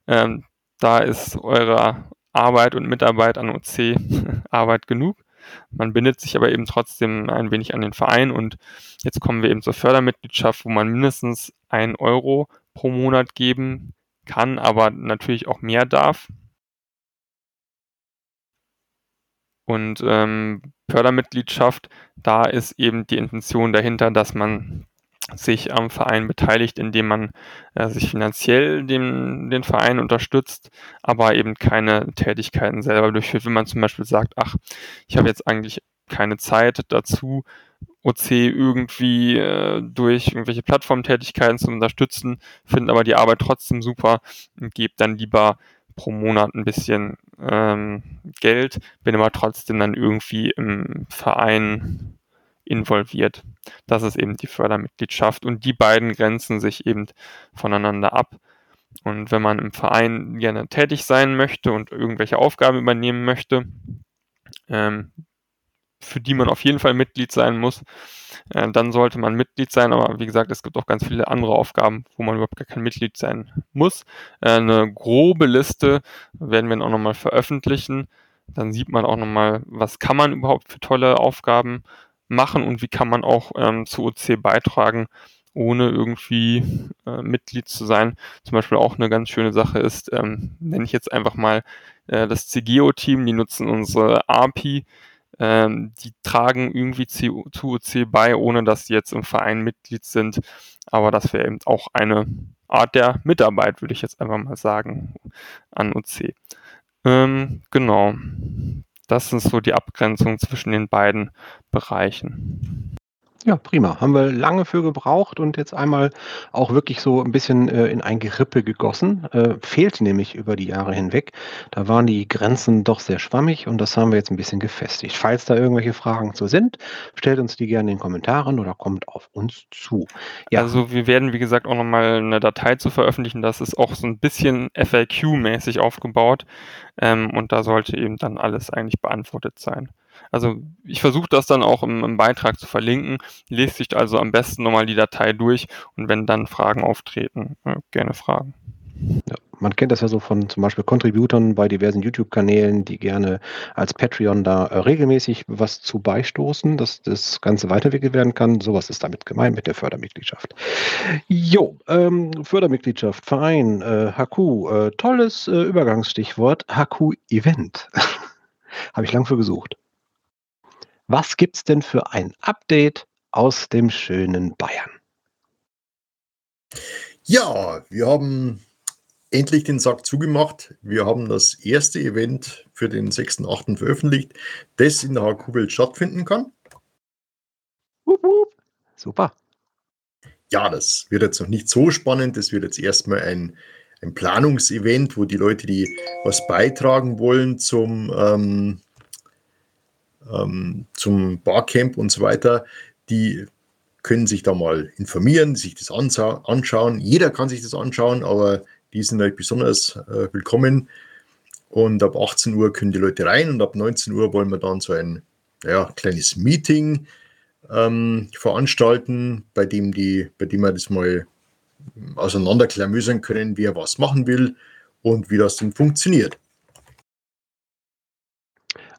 Ähm, da ist eure Arbeit und Mitarbeit an OC Arbeit genug. Man bindet sich aber eben trotzdem ein wenig an den Verein und jetzt kommen wir eben zur Fördermitgliedschaft, wo man mindestens ein Euro pro Monat geben kann, aber natürlich auch mehr darf. Und ähm, Fördermitgliedschaft, da ist eben die Intention dahinter, dass man sich am Verein beteiligt, indem man äh, sich finanziell dem, den Verein unterstützt, aber eben keine Tätigkeiten selber durchführt. Wenn man zum Beispiel sagt, ach, ich habe jetzt eigentlich keine Zeit dazu, OC irgendwie äh, durch irgendwelche Plattformtätigkeiten zu unterstützen, finden aber die Arbeit trotzdem super und gebe dann lieber pro Monat ein bisschen ähm, Geld, bin aber trotzdem dann irgendwie im Verein involviert. Das ist eben die Fördermitgliedschaft und die beiden grenzen sich eben voneinander ab. Und wenn man im Verein gerne tätig sein möchte und irgendwelche Aufgaben übernehmen möchte, ähm, für die man auf jeden Fall Mitglied sein muss, äh, dann sollte man Mitglied sein. Aber wie gesagt, es gibt auch ganz viele andere Aufgaben, wo man überhaupt gar kein Mitglied sein muss. Äh, eine grobe Liste werden wir auch nochmal veröffentlichen. Dann sieht man auch nochmal, was kann man überhaupt für tolle Aufgaben machen und wie kann man auch ähm, zu OC beitragen, ohne irgendwie äh, Mitglied zu sein. Zum Beispiel auch eine ganz schöne Sache ist, ähm, nenne ich jetzt einfach mal äh, das CGO-Team, die nutzen unsere API, ähm, die tragen irgendwie zu, OC bei, ohne dass sie jetzt im Verein Mitglied sind. Aber das wäre eben auch eine Art der Mitarbeit, würde ich jetzt einfach mal sagen, an OC. Ähm, genau. Das ist so die Abgrenzung zwischen den beiden Bereichen. Ja, prima. Haben wir lange für gebraucht und jetzt einmal auch wirklich so ein bisschen äh, in ein Gerippe gegossen. Äh, fehlt nämlich über die Jahre hinweg. Da waren die Grenzen doch sehr schwammig und das haben wir jetzt ein bisschen gefestigt. Falls da irgendwelche Fragen zu sind, stellt uns die gerne in den Kommentaren oder kommt auf uns zu. Ja. Also wir werden, wie gesagt, auch nochmal eine Datei zu veröffentlichen. Das ist auch so ein bisschen FAQ-mäßig aufgebaut ähm, und da sollte eben dann alles eigentlich beantwortet sein. Also ich versuche das dann auch im, im, Beitrag zu verlinken. Lest sich also am besten nochmal die Datei durch und wenn dann Fragen auftreten, äh, gerne fragen. Ja, man kennt das ja so von zum Beispiel Contributern bei diversen YouTube-Kanälen, die gerne als Patreon da äh, regelmäßig was zu beistoßen, dass das Ganze weiterentwickelt werden kann. Sowas ist damit gemeint mit der Fördermitgliedschaft. Jo, ähm, Fördermitgliedschaft, Verein, äh, HQ, äh, tolles äh, Übergangsstichwort, HQ-Event. Habe ich lang für gesucht. Was gibt es denn für ein Update aus dem schönen Bayern? Ja, wir haben endlich den Sack zugemacht. Wir haben das erste Event für den 6.8. veröffentlicht, das in der HQ-Welt stattfinden kann. Wupp, wupp. Super. Ja, das wird jetzt noch nicht so spannend. Das wird jetzt erstmal ein, ein Planungsevent, wo die Leute, die was beitragen wollen zum, ähm, ähm, zum Barcamp und so weiter, die können sich da mal informieren, sich das anschauen. Jeder kann sich das anschauen, aber die sind halt besonders äh, willkommen. Und ab 18 Uhr können die Leute rein und ab 19 Uhr wollen wir dann so ein ja, kleines Meeting ähm, veranstalten, bei dem, die, bei dem wir das mal auseinanderklamüsern können, wer was machen will und wie das denn funktioniert.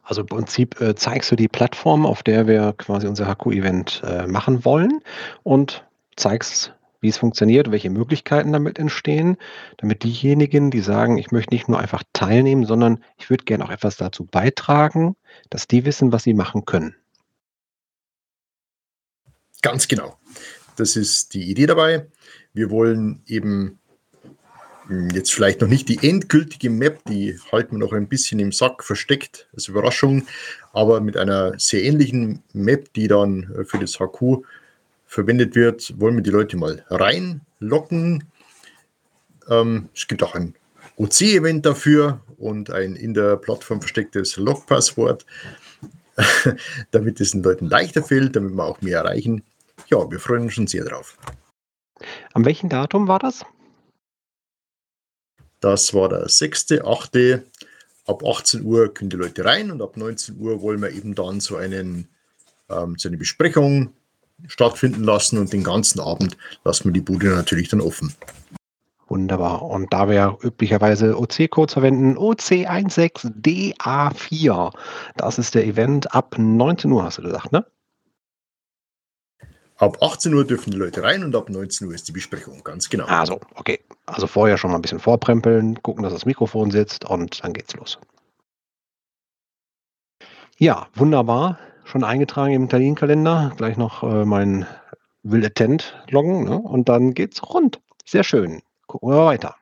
Also im Prinzip äh, zeigst du die Plattform, auf der wir quasi unser HQ-Event äh, machen wollen und zeigst, wie es funktioniert, welche Möglichkeiten damit entstehen, damit diejenigen, die sagen, ich möchte nicht nur einfach teilnehmen, sondern ich würde gerne auch etwas dazu beitragen, dass die wissen, was sie machen können. Ganz genau. Das ist die Idee dabei. Wir wollen eben jetzt vielleicht noch nicht die endgültige Map, die halten wir noch ein bisschen im Sack versteckt als Überraschung, aber mit einer sehr ähnlichen Map, die dann äh, für das HQ verwendet wird, wollen wir die Leute mal reinlocken. Ähm, es gibt auch ein OC-Event dafür und ein in der Plattform verstecktes Log-Passwort, damit es den Leuten leichter fällt, damit wir auch mehr erreichen. Ja, wir freuen uns schon sehr drauf. An welchem Datum war das? Das war der 6.8. Ab 18 Uhr können die Leute rein und ab 19 Uhr wollen wir eben dann so, einen, ähm, so eine Besprechung stattfinden lassen und den ganzen Abend lassen wir die Bude natürlich dann offen. Wunderbar. Und da wir üblicherweise OC-Codes verwenden, OC16DA4. Das ist der Event ab 19 Uhr, hast du gesagt, ne? Ab 18 Uhr dürfen die Leute rein und ab 19 Uhr ist die Besprechung, ganz genau. Also, okay. Also vorher schon mal ein bisschen vorprempeln, gucken, dass das Mikrofon sitzt und dann geht's los. Ja, wunderbar. Schon eingetragen im Terminkalender. Gleich noch äh, mein Will Attend loggen ne? und dann geht's rund. Sehr schön. Gucken wir weiter.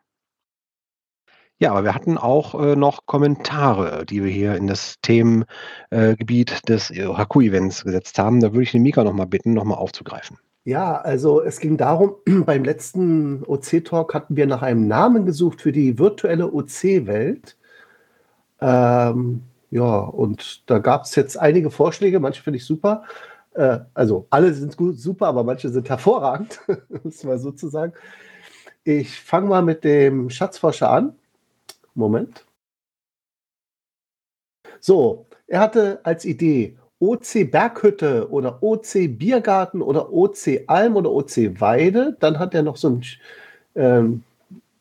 Ja, aber wir hatten auch äh, noch Kommentare, die wir hier in das Themengebiet äh, des HQ-Events gesetzt haben. Da würde ich den Mika nochmal bitten, nochmal aufzugreifen. Ja, also es ging darum, beim letzten OC-Talk hatten wir nach einem Namen gesucht für die virtuelle OC-Welt. Ähm, ja, und da gab es jetzt einige Vorschläge, manche finde ich super. Äh, also alle sind gut, super, aber manche sind hervorragend, muss man sozusagen. Ich fange mal mit dem Schatzforscher an. Moment. So, er hatte als Idee OC Berghütte oder OC Biergarten oder OC Alm oder OC Weide. Dann hat er noch so ein, ähm,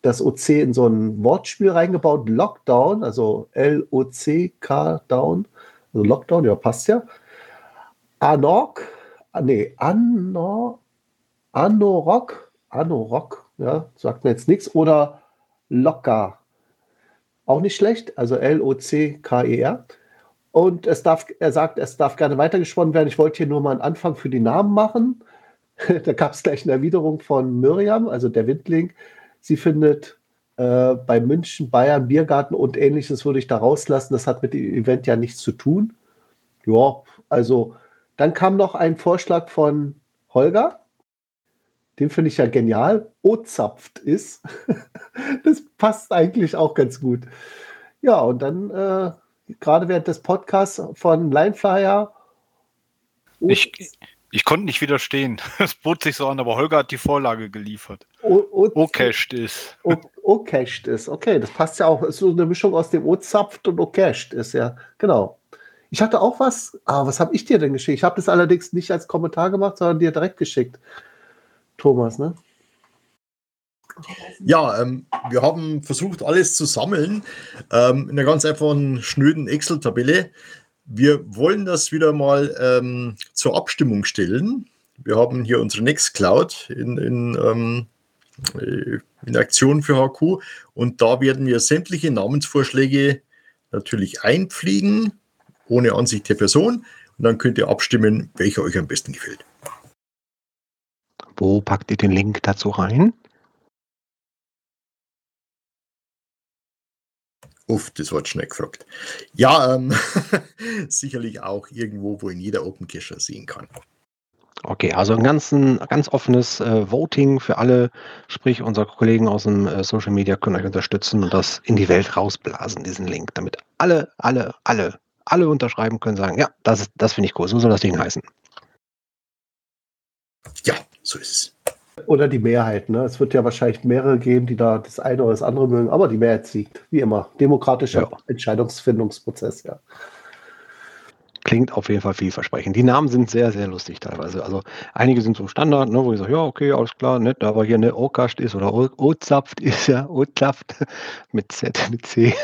das OC in so ein Wortspiel reingebaut, Lockdown, also L-O-C-K Down, also Lockdown, ja, passt ja. Anork, ah, nee, Anor, Anorok, Anorok, ja, sagt mir jetzt nichts, oder Locker, auch nicht schlecht, also L-O-C-K-E-R. Und es darf, er sagt, es darf gerne weitergesponnen werden. Ich wollte hier nur mal einen Anfang für die Namen machen. da gab es gleich eine Erwiderung von Miriam, also der Windling. Sie findet äh, bei München, Bayern, Biergarten und ähnliches würde ich da rauslassen. Das hat mit dem Event ja nichts zu tun. Ja, also dann kam noch ein Vorschlag von Holger den finde ich ja genial, O-zapft ist. das passt eigentlich auch ganz gut. Ja, und dann äh, gerade während des Podcasts von Lineflyer. Ich, ich konnte nicht widerstehen. Es bot sich so an, aber Holger hat die Vorlage geliefert. O-cached ist. O-cached ist, okay, das passt ja auch. Ist so eine Mischung aus dem O-zapft und O-cached ist ja, genau. Ich hatte auch was, aber was habe ich dir denn geschickt? Ich habe das allerdings nicht als Kommentar gemacht, sondern dir direkt geschickt. Thomas, ne? Ja, ähm, wir haben versucht, alles zu sammeln ähm, in einer ganz einfachen, schnöden Excel-Tabelle. Wir wollen das wieder mal ähm, zur Abstimmung stellen. Wir haben hier unsere Nextcloud in, in, ähm, äh, in Aktion für HQ und da werden wir sämtliche Namensvorschläge natürlich einpflegen, ohne Ansicht der Person. Und dann könnt ihr abstimmen, welcher euch am besten gefällt. Wo packt ihr den Link dazu rein? Uff, das wird schnell gefragt. Ja, ähm, sicherlich auch irgendwo, wo in jeder Open Cache sehen kann. Okay, also ein ganzen, ganz offenes äh, Voting für alle, sprich unsere Kollegen aus dem äh, Social Media können euch unterstützen und das in die Welt rausblasen, diesen Link, damit alle, alle, alle, alle unterschreiben können, sagen, ja, das, ist- das finde ich cool, so soll das Ding heißen. Ja, so ist es. Oder die Mehrheit. Ne? Es wird ja wahrscheinlich mehrere geben, die da das eine oder das andere mögen, aber die Mehrheit siegt, wie immer. Demokratischer Ja. Entscheidungsfindungsprozess, ja. Klingt auf jeden Fall vielversprechend. Die Namen sind sehr, sehr lustig teilweise. Also einige sind so Standard, ne, wo ich sage, ja, okay, alles klar, nett, aber hier eine Okast ist oder Ozapft ist ja Ozapft mit Z, mit C.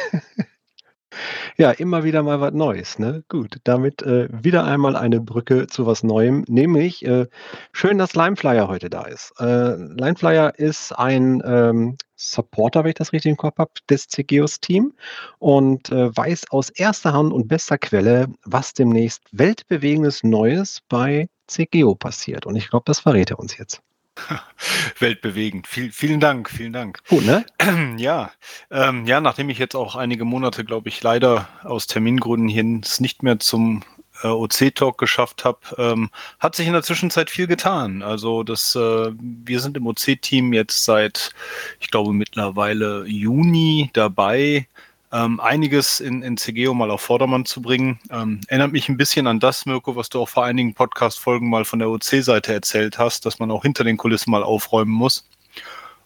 Ja, immer wieder mal was Neues, ne? Gut, damit äh, wieder einmal eine Brücke zu was Neuem, nämlich äh, schön, dass Limeflyer heute da ist. Äh, Limeflyer ist ein ähm, Supporter, wenn ich das richtig im Kopf habe, des CGEOS-Team und äh, weiß aus erster Hand und bester Quelle, was demnächst weltbewegendes Neues bei CGEO passiert. Und ich glaube, das verrät er uns jetzt. Weltbewegend. Viel, vielen Dank, vielen Dank. Gut, ne? Ja, ähm, ja, nachdem ich jetzt auch einige Monate, glaube ich, leider aus Termingründen hin es nicht mehr zum äh, OC-Talk geschafft habe, ähm, hat sich in der Zwischenzeit viel getan. Also das, äh, wir sind im OC-Team jetzt seit, ich glaube, mittlerweile Juni dabei, ähm, einiges in, in CGO mal auf Vordermann zu bringen. Ähm, erinnert mich ein bisschen an das, Mirko, was du auch vor einigen Podcast-Folgen mal von der OC-Seite erzählt hast, dass man auch hinter den Kulissen mal aufräumen muss.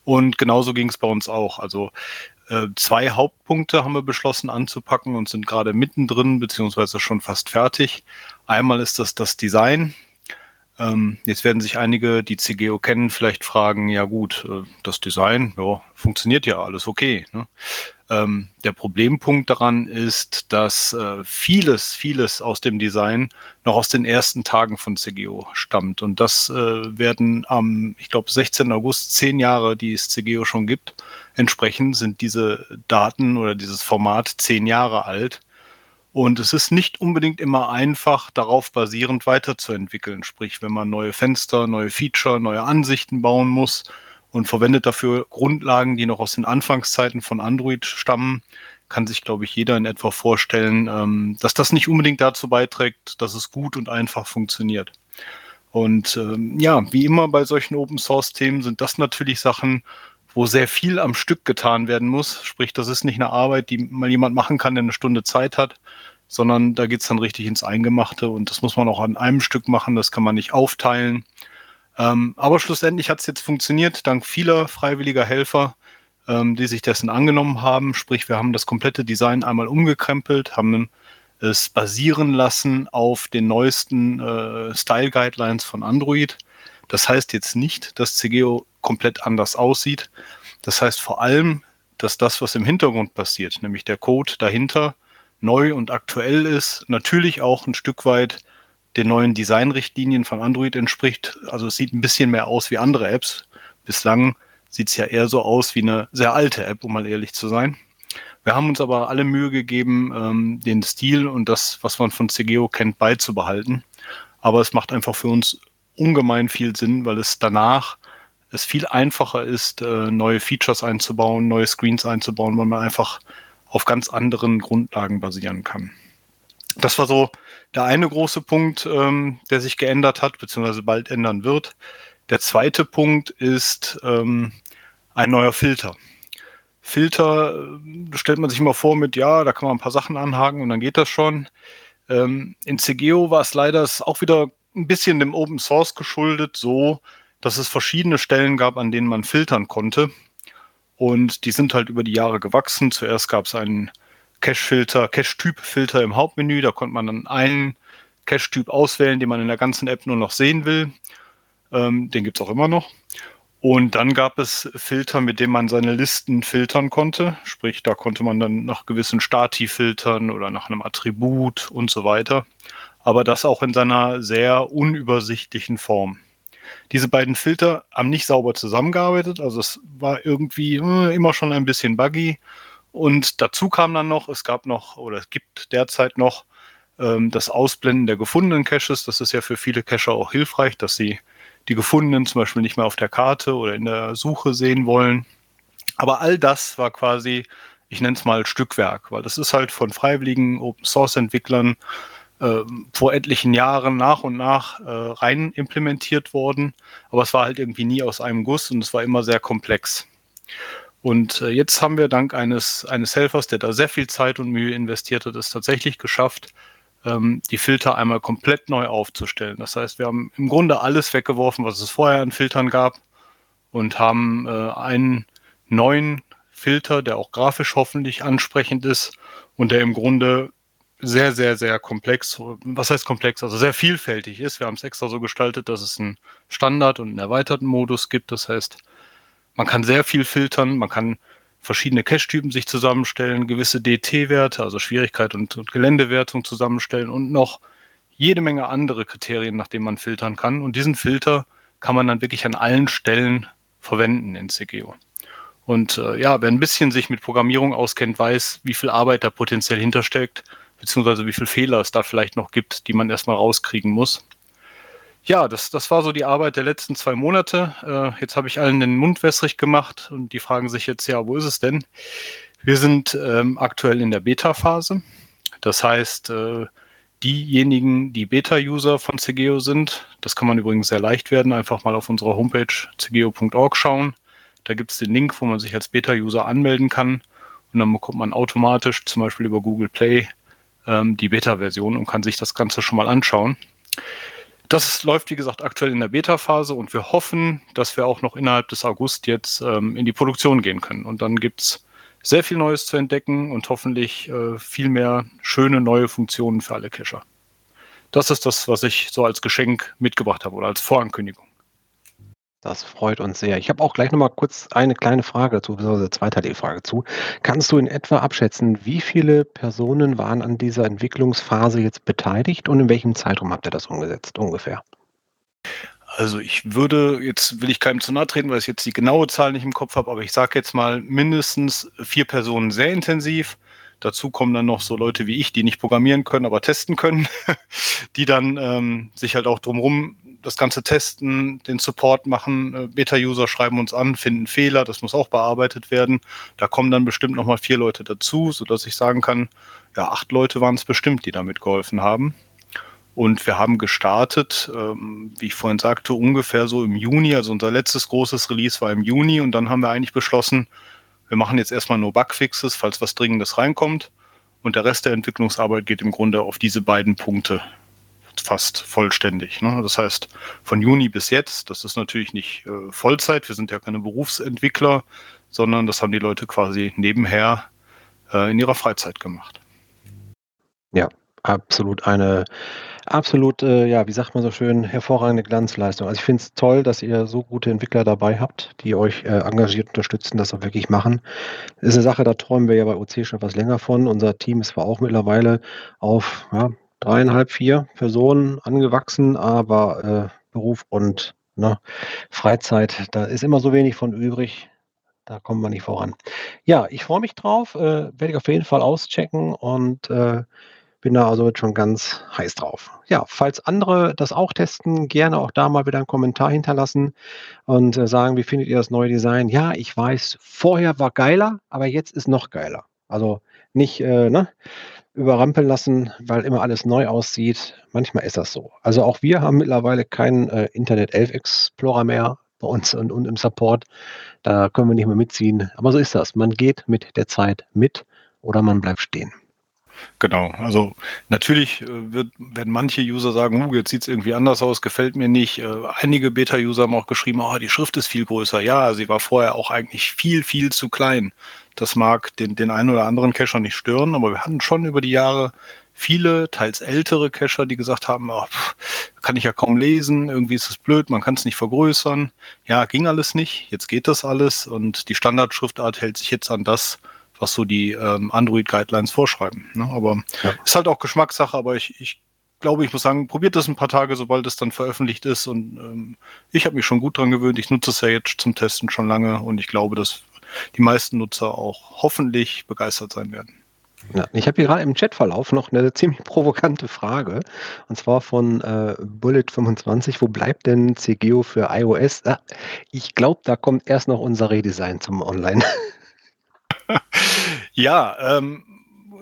Und genauso ging es bei uns auch. Also äh, zwei Hauptpunkte haben wir beschlossen anzupacken und sind gerade mittendrin, beziehungsweise schon fast fertig. Einmal ist das das Design. Ähm, jetzt werden sich einige, die CGO kennen, vielleicht fragen, ja gut, äh, das Design, ja, funktioniert ja alles okay. Ne? Ähm, der Problempunkt daran ist, dass äh, vieles, vieles aus dem Design noch aus den ersten Tagen von CGO stammt. Und das äh, werden am, ich glaube, 16. August zehn Jahre, die es CGO schon gibt. Entsprechend sind diese Daten oder dieses Format zehn Jahre alt. Und es ist nicht unbedingt immer einfach, darauf basierend weiterzuentwickeln. Sprich, wenn man neue Fenster, neue Feature, neue Ansichten bauen muss und verwendet dafür Grundlagen, die noch aus den Anfangszeiten von Android stammen, kann sich, glaube ich, jeder in etwa vorstellen, ähm, dass das nicht unbedingt dazu beiträgt, dass es gut und einfach funktioniert. Und ähm, ja, wie immer bei solchen Open Source Themen sind das natürlich Sachen, wo sehr viel am Stück getan werden muss. Sprich, das ist nicht eine Arbeit, die mal jemand machen kann, der eine Stunde Zeit hat, sondern da geht's dann richtig ins Eingemachte und das muss man auch an einem Stück machen, das kann man nicht aufteilen. Ähm, aber schlussendlich hat's jetzt funktioniert, dank vieler freiwilliger Helfer, ähm, die sich dessen angenommen haben. Sprich, wir haben das komplette Design einmal umgekrempelt, haben es basieren lassen auf den neuesten äh, Style Guidelines von Android. Das heißt jetzt nicht, dass CGO komplett anders aussieht. Das heißt vor allem, dass das, was im Hintergrund passiert, nämlich der Code dahinter, neu und aktuell ist, natürlich auch ein Stück weit den neuen Designrichtlinien von Android entspricht. Also es sieht ein bisschen mehr aus wie andere Apps. Bislang sieht es ja eher so aus wie eine sehr alte App, um mal ehrlich zu sein. Wir haben uns aber alle Mühe gegeben, ähm, den Stil und das, was man von CGO kennt, beizubehalten. Aber es macht einfach für uns ungemein viel Sinn, weil es danach es viel einfacher ist, äh, neue Features einzubauen, neue Screens einzubauen, weil man einfach auf ganz anderen Grundlagen basieren kann. Das war so der eine große Punkt, ähm, der sich geändert hat, beziehungsweise bald ändern wird. Der zweite Punkt ist ähm, ein neuer Filter. Filter äh, stellt man sich immer vor mit, ja, da kann man ein paar Sachen anhaken und dann geht das schon. Ähm, in CGO war es leider auch wieder ein bisschen dem Open Source geschuldet, so, dass es verschiedene Stellen gab, an denen man filtern konnte. Und die sind halt über die Jahre gewachsen. Zuerst gab es einen Cache-Filter, Cache-Typ-Filter im Hauptmenü. Da konnte man dann einen Cache-Typ auswählen, den man in der ganzen App nur noch sehen will. Ähm, den gibt's auch immer noch. Und dann gab es Filter, mit denen man seine Listen filtern konnte. Sprich, da konnte man dann nach gewissen Stati filtern oder nach einem Attribut und so weiter. Aber das auch in seiner sehr unübersichtlichen Form. Diese beiden Filter haben nicht sauber zusammengearbeitet, also es war irgendwie äh, immer schon ein bisschen buggy. Und dazu kam dann noch, es gab noch oder es gibt derzeit noch ähm, das Ausblenden der gefundenen Caches. Das ist ja für viele Cacher auch hilfreich, dass sie die gefundenen zum Beispiel nicht mehr auf der Karte oder in der Suche sehen wollen. Aber all das war quasi, ich nenne es mal Stückwerk, weil das ist halt von freiwilligen Open Source Entwicklern äh, vor etlichen Jahren nach und nach äh, rein implementiert worden, aber es war halt irgendwie nie aus einem Guss und es war immer sehr komplex. Und äh, jetzt haben wir dank eines, eines Helfers, der da sehr viel Zeit und Mühe investiert hat, es tatsächlich geschafft, ähm, die Filter einmal komplett neu aufzustellen. Das heißt, wir haben im Grunde alles weggeworfen, was es vorher an Filtern gab und haben äh, einen neuen Filter, der auch grafisch hoffentlich ansprechend ist und der im Grunde sehr, sehr, sehr komplex, was heißt komplex, also sehr vielfältig ist. Wir haben es extra so gestaltet, dass es einen Standard und einen erweiterten Modus gibt. Das heißt, man kann sehr viel filtern, man kann verschiedene Cache-Typen sich zusammenstellen, gewisse DT-Werte, also Schwierigkeit und, und Geländewertung zusammenstellen und noch jede Menge andere Kriterien, nach denen man filtern kann. Und diesen Filter kann man dann wirklich an allen Stellen verwenden in CGO. Und äh, ja, wer ein bisschen sich mit Programmierung auskennt, weiß, wie viel Arbeit da potenziell hintersteckt, beziehungsweise wie viele Fehler es da vielleicht noch gibt, die man erstmal rauskriegen muss. Ja, das, das war so die Arbeit der letzten zwei Monate. Äh, jetzt habe ich allen den Mund wässrig gemacht und die fragen sich jetzt, ja, wo ist es denn? Wir sind ähm, aktuell in der Beta-Phase. Das heißt, äh, diejenigen, die Beta-User von CGO sind, das kann man übrigens sehr leicht werden, einfach mal auf unserer Homepage cgo.org schauen. Da gibt es den Link, wo man sich als Beta-User anmelden kann und dann bekommt man automatisch zum Beispiel über Google Play ähm, die Beta-Version und kann sich das Ganze schon mal anschauen. Das läuft, wie gesagt, aktuell in der Beta-Phase und wir hoffen, dass wir auch noch innerhalb des August jetzt ähm, in die Produktion gehen können. Und dann gibt es sehr viel Neues zu entdecken und hoffentlich äh, viel mehr schöne neue Funktionen für alle Cacher. Das ist das, was ich so als Geschenk mitgebracht habe oder als Vorankündigung. Das freut uns sehr. Ich habe auch gleich noch mal kurz eine kleine Frage dazu, beziehungsweise zweiteilige Frage zu. Kannst du in etwa abschätzen, wie viele Personen waren an dieser Entwicklungsphase jetzt beteiligt und in welchem Zeitraum habt ihr das umgesetzt ungefähr? Also ich würde, jetzt will ich keinem zu nahe treten, weil ich jetzt die genaue Zahl nicht im Kopf habe, aber ich sage jetzt mal mindestens vier Personen sehr intensiv. Dazu kommen dann noch so Leute wie ich, die nicht programmieren können, aber testen können, die dann ähm, sich halt auch drumherum das Ganze testen, den Support machen, äh, Beta-User schreiben uns an, finden Fehler, das muss auch bearbeitet werden. Da kommen dann bestimmt nochmal vier Leute dazu, sodass ich sagen kann, ja, acht Leute waren es bestimmt, die damit geholfen haben. Und wir haben gestartet, ähm, wie ich vorhin sagte, ungefähr so im Juni. Also unser letztes großes Release war im Juni und dann haben wir eigentlich beschlossen, wir machen jetzt erstmal nur Bugfixes, falls was Dringendes reinkommt. Und der Rest der Entwicklungsarbeit geht im Grunde auf diese beiden Punkte fast vollständig. Ne? Das heißt, von Juni bis jetzt, das ist natürlich nicht äh, Vollzeit, wir sind ja keine Berufsentwickler, sondern das haben die Leute quasi nebenher äh, in ihrer Freizeit gemacht. Ja, absolut eine absolut, äh, ja, wie sagt man so schön, hervorragende Glanzleistung. Also ich finde es toll, dass ihr so gute Entwickler dabei habt, die euch äh, engagiert unterstützen, das auch wirklich machen. Das ist eine Sache, da träumen wir ja bei OC schon etwas länger von. Unser Team ist zwar auch mittlerweile auf ja, dreieinhalb, vier Personen angewachsen, aber äh, Beruf und ne, Freizeit, da ist immer so wenig von übrig. Da kommen wir nicht voran. Ja, ich freue mich drauf, äh, werde ich auf jeden Fall auschecken und äh, bin da also schon ganz heiß drauf. Ja, falls andere das auch testen, gerne auch da mal wieder einen Kommentar hinterlassen und äh, sagen, wie findet ihr das neue Design? Ja, ich weiß, vorher war geiler, aber jetzt ist noch geiler. Also nicht, äh, ne? Überrampeln lassen, weil immer alles neu aussieht. Manchmal ist das so. Also auch wir haben mittlerweile keinen äh, Internet 11 Explorer mehr bei uns und, und im Support. Da können wir nicht mehr mitziehen. Aber so ist das. Man geht mit der Zeit mit oder man bleibt stehen. Genau, also natürlich äh, wird, werden manche User sagen, uh, jetzt sieht es irgendwie anders aus, gefällt mir nicht. Äh, einige Beta-User haben auch geschrieben, oh, die Schrift ist viel größer. Ja, sie war vorher auch eigentlich viel, viel zu klein. Das mag den, den einen oder anderen Cacher nicht stören, aber wir hatten schon über die Jahre viele, teils ältere Cacher, die gesagt haben, oh, pff, kann ich ja kaum lesen, irgendwie ist es blöd, man kann es nicht vergrößern. Ja, ging alles nicht, jetzt geht das alles und die Standardschriftart hält sich jetzt an das, was so die ähm, Android-Guidelines vorschreiben. Ne? Aber ja. ist halt auch Geschmackssache, aber ich, ich glaube, ich muss sagen, probiert das ein paar Tage, sobald es dann veröffentlicht ist. Und ähm, ich habe mich schon gut dran gewöhnt. Ich nutze es ja jetzt zum Testen schon lange und ich glaube, dass die meisten Nutzer auch hoffentlich begeistert sein werden. Ja, ich habe hier gerade im Chatverlauf noch eine ziemlich provokante Frage. Und zwar von äh, Bullet25. Wo bleibt denn CGO für iOS? Ah, ich glaube, da kommt erst noch unser Redesign zum Online. ja, ähm,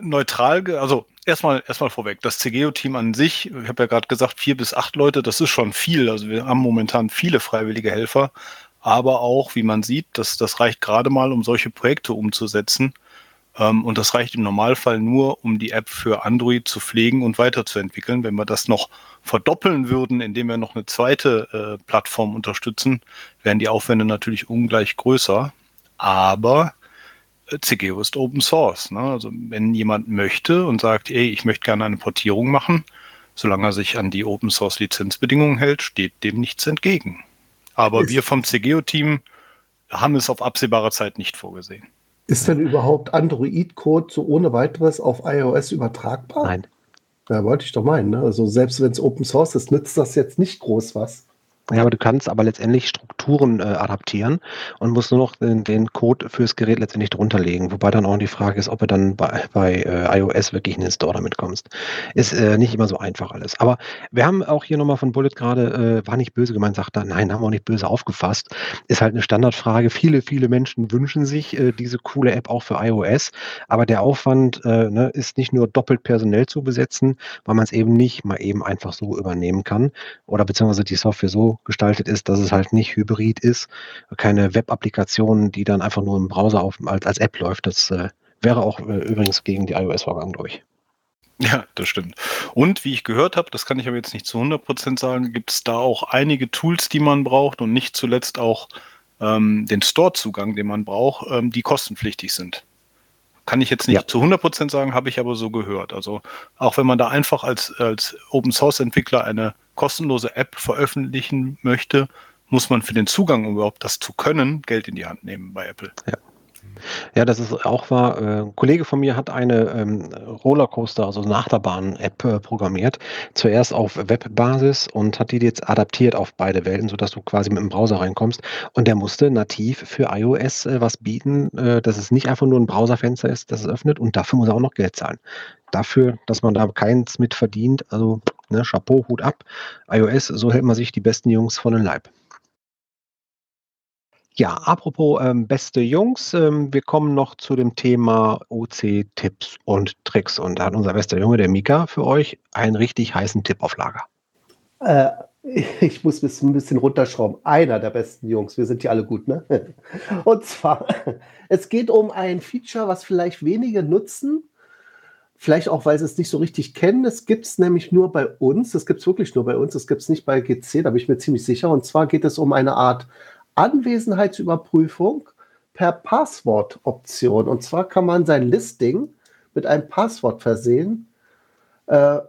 neutral, also erstmal erstmal vorweg, das CGO-Team an sich, ich habe ja gerade gesagt, vier bis acht Leute, das ist schon viel. Also wir haben momentan viele freiwillige Helfer, aber auch, wie man sieht, das, das reicht gerade mal, um solche Projekte umzusetzen. Ähm, und das reicht im Normalfall nur, um die App für Android zu pflegen und weiterzuentwickeln. Wenn wir das noch verdoppeln würden, indem wir noch eine zweite äh, Plattform unterstützen, wären die Aufwände natürlich ungleich größer. Aber CGO ist Open Source. Ne? Also wenn jemand möchte und sagt, ey, ich möchte gerne eine Portierung machen, solange er sich an die Open Source Lizenzbedingungen hält, steht dem nichts entgegen. Aber ist wir vom CGO-Team haben es auf absehbare Zeit nicht vorgesehen. Ist denn überhaupt Android-Code so ohne weiteres auf iOS übertragbar? Nein. Ja, wollte ich doch meinen. Ne? Also selbst wenn es Open Source ist, nützt das jetzt nicht groß was. Ja, aber du kannst aber letztendlich Strukturen äh, adaptieren und musst nur noch den, den, Code fürs Gerät letztendlich drunter legen. Wobei dann auch die Frage ist, ob du dann bei, bei äh, iOS wirklich in den Store damit kommst. Ist äh, nicht immer so einfach alles. Aber wir haben auch hier nochmal von Bullet gerade, äh, war nicht böse gemeint, sagt er, nein, haben wir auch nicht böse aufgefasst. Ist halt eine Standardfrage. Viele, viele Menschen wünschen sich äh, diese coole App auch für iOS, aber der Aufwand äh, ne, ist nicht nur doppelt personell zu besetzen, weil man es eben nicht mal eben einfach so übernehmen kann oder beziehungsweise die Software so gestaltet ist, dass es halt nicht hybrid ist, keine Web-Applikation, die dann einfach nur im Browser auf, als, als App läuft. Das äh, wäre auch äh, übrigens gegen die iOS-Vorgang, glaube ich. Ja, das stimmt. Und wie ich gehört habe, das kann ich aber jetzt nicht zu 100% sagen, gibt es da auch einige Tools, die man braucht und nicht zuletzt auch ähm, den Store-Zugang, den man braucht, ähm, die kostenpflichtig sind. Kann ich jetzt nicht ja. zu 100% sagen, habe ich aber so gehört. Also auch wenn man da einfach als, als Open-Source-Entwickler eine kostenlose App veröffentlichen möchte, muss man für den Zugang, um überhaupt das zu können, Geld in die Hand nehmen bei Apple. Ja. Ja, das ist auch wahr. Äh, ein Kollege von mir hat eine ähm, Rollercoaster, also eine Achterbahn-App äh, programmiert. Zuerst auf Webbasis und hat die jetzt adaptiert auf beide Welten, sodass du quasi mit dem Browser reinkommst. Und der musste nativ für iOS äh, was bieten, äh, dass es nicht einfach nur ein Browserfenster ist, das es öffnet und dafür muss er auch noch Geld zahlen. Dafür, dass man da keins mit verdient, also ne, Chapeau, Hut ab. iOS, so hält man sich die besten Jungs von den Leib. Ja, apropos ähm, beste Jungs, ähm, wir kommen noch zu dem Thema OC-Tipps und Tricks. Und da hat unser bester Junge, der Mika, für euch einen richtig heißen Tipp auf Lager. Äh, ich muss ein bisschen runterschrauben. Einer der besten Jungs, wir sind ja alle gut, ne? Und zwar, es geht um ein Feature, was vielleicht wenige nutzen, vielleicht auch, weil sie es nicht so richtig kennen. Es gibt es nämlich nur bei uns, es gibt es wirklich nur bei uns, es gibt es nicht bei GC, da bin ich mir ziemlich sicher. Und zwar geht es um eine Art Anwesenheitsüberprüfung per Passwortoption. Und zwar kann man sein Listing mit einem Passwort versehen. Äh,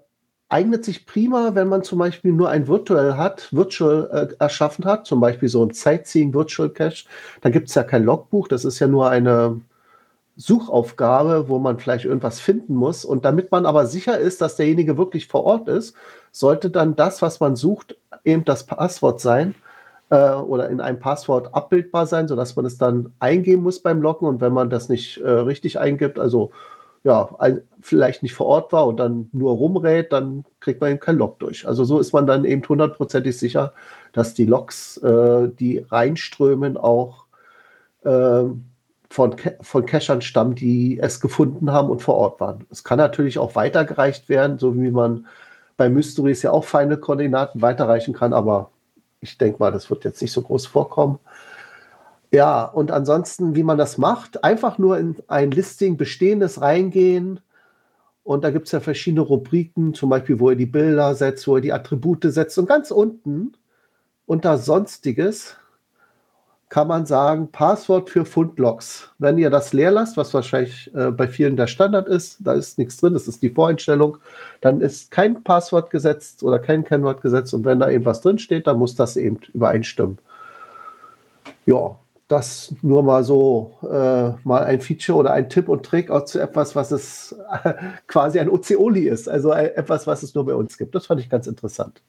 eignet sich prima, wenn man zum Beispiel nur ein Virtual hat, Virtual äh, erschaffen hat, zum Beispiel so ein Sightseeing Virtual Cache. Da gibt es ja kein Logbuch, das ist ja nur eine Suchaufgabe, wo man vielleicht irgendwas finden muss. Und damit man aber sicher ist, dass derjenige wirklich vor Ort ist, sollte dann das, was man sucht, eben das Passwort sein äh, oder in einem Passwort abbildbar sein, sodass man es dann eingeben muss beim Loggen. Und wenn man das nicht äh, richtig eingibt, also ja, ein, vielleicht nicht vor Ort war und dann nur rumrät, dann kriegt man eben kein Log durch. Also so ist man dann eben hundertprozentig sicher, dass die Logs, äh, die reinströmen, auch äh, von, von Cachern stammen, die es gefunden haben und vor Ort waren. Es kann natürlich auch weitergereicht werden, so wie man bei Mysteries ja auch feine Koordinaten weiterreichen kann, aber ich denke mal, das wird jetzt nicht so groß vorkommen. Ja, und ansonsten, wie man das macht, einfach nur in ein Listing Bestehendes reingehen. Und da gibt es ja verschiedene Rubriken, zum Beispiel, wo ihr die Bilder setzt, wo ihr die Attribute setzt. Und ganz unten unter Sonstiges kann man sagen, Passwort für Fundlogs. Wenn ihr das leer lasst, was wahrscheinlich äh, bei vielen der Standard ist, da ist nichts drin, das ist die Voreinstellung, dann ist kein Passwort gesetzt oder kein Kennwort gesetzt und wenn da eben was drin steht, dann muss das eben übereinstimmen. Ja, das nur mal so äh, mal ein Feature oder ein Tipp und Trick auch zu etwas, was es äh, quasi ein Ozeoli ist, also etwas, was es nur bei uns gibt. Das fand ich ganz interessant.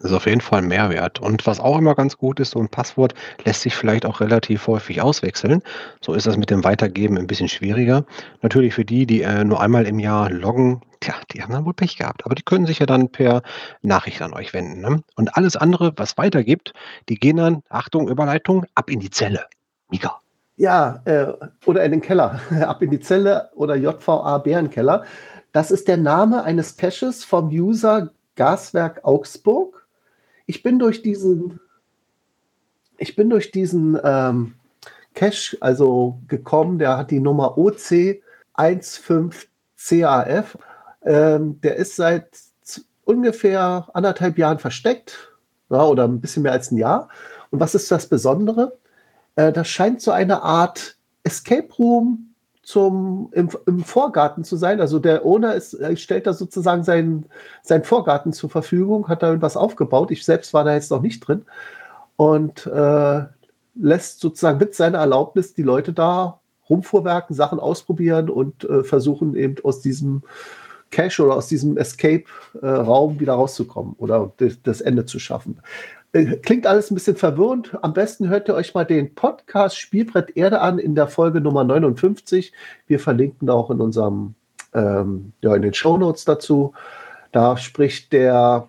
Das ist auf jeden Fall ein Mehrwert. Und was auch immer ganz gut ist, so ein Passwort lässt sich vielleicht auch relativ häufig auswechseln. So ist das mit dem Weitergeben ein bisschen schwieriger. Natürlich für die, die äh, nur einmal im Jahr loggen, tja, die haben dann wohl Pech gehabt. Aber die können sich ja dann per Nachricht an euch wenden. Ne? Und alles andere, was weitergibt, die gehen dann, Achtung, Überleitung, ab in die Zelle. Mika. Ja, äh, oder in den Keller, ab in die Zelle oder JVA Bärenkeller. Das ist der Name eines Caches vom User Gaswerk Augsburg. Ich bin durch diesen, ich bin durch diesen ähm, Cache also gekommen, der hat die Nummer OC15CAF. Ähm, der ist seit ungefähr anderthalb Jahren versteckt ja, oder ein bisschen mehr als ein Jahr. Und was ist das Besondere? Äh, das scheint so eine Art Escape Room zum, im, im Vorgarten zu sein. Also der Owner ist, äh, stellt da sozusagen seinen, seinen Vorgarten zur Verfügung, hat da irgendwas aufgebaut. Ich selbst war da jetzt noch nicht drin und äh, lässt sozusagen mit seiner Erlaubnis die Leute da rumvorwerken, Sachen ausprobieren und äh, versuchen eben aus diesem Cache oder aus diesem Escape-Raum äh, wieder rauszukommen oder das Ende zu schaffen. Äh, klingt alles ein bisschen verwirrend. Am besten hört ihr euch mal den Podcast Spielbrett Erde an in der Folge Nummer 59. Wir verlinken auch in unserem, ähm, ja, in den Shownotes dazu. Da spricht der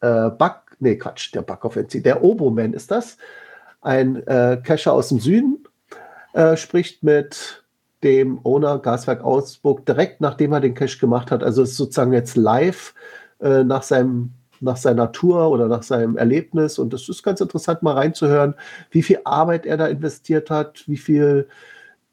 äh, Bug, nee, Quatsch, der Bug of NC, der Oboman ist das. Ein äh, Cacher aus dem Süden, äh, spricht mit dem Owner Gaswerk Augsburg direkt nachdem er den Cache gemacht hat. Also ist sozusagen jetzt live äh, nach seinem nach seiner Tour oder nach seinem Erlebnis. Und das ist ganz interessant, mal reinzuhören, wie viel Arbeit er da investiert hat, wie viel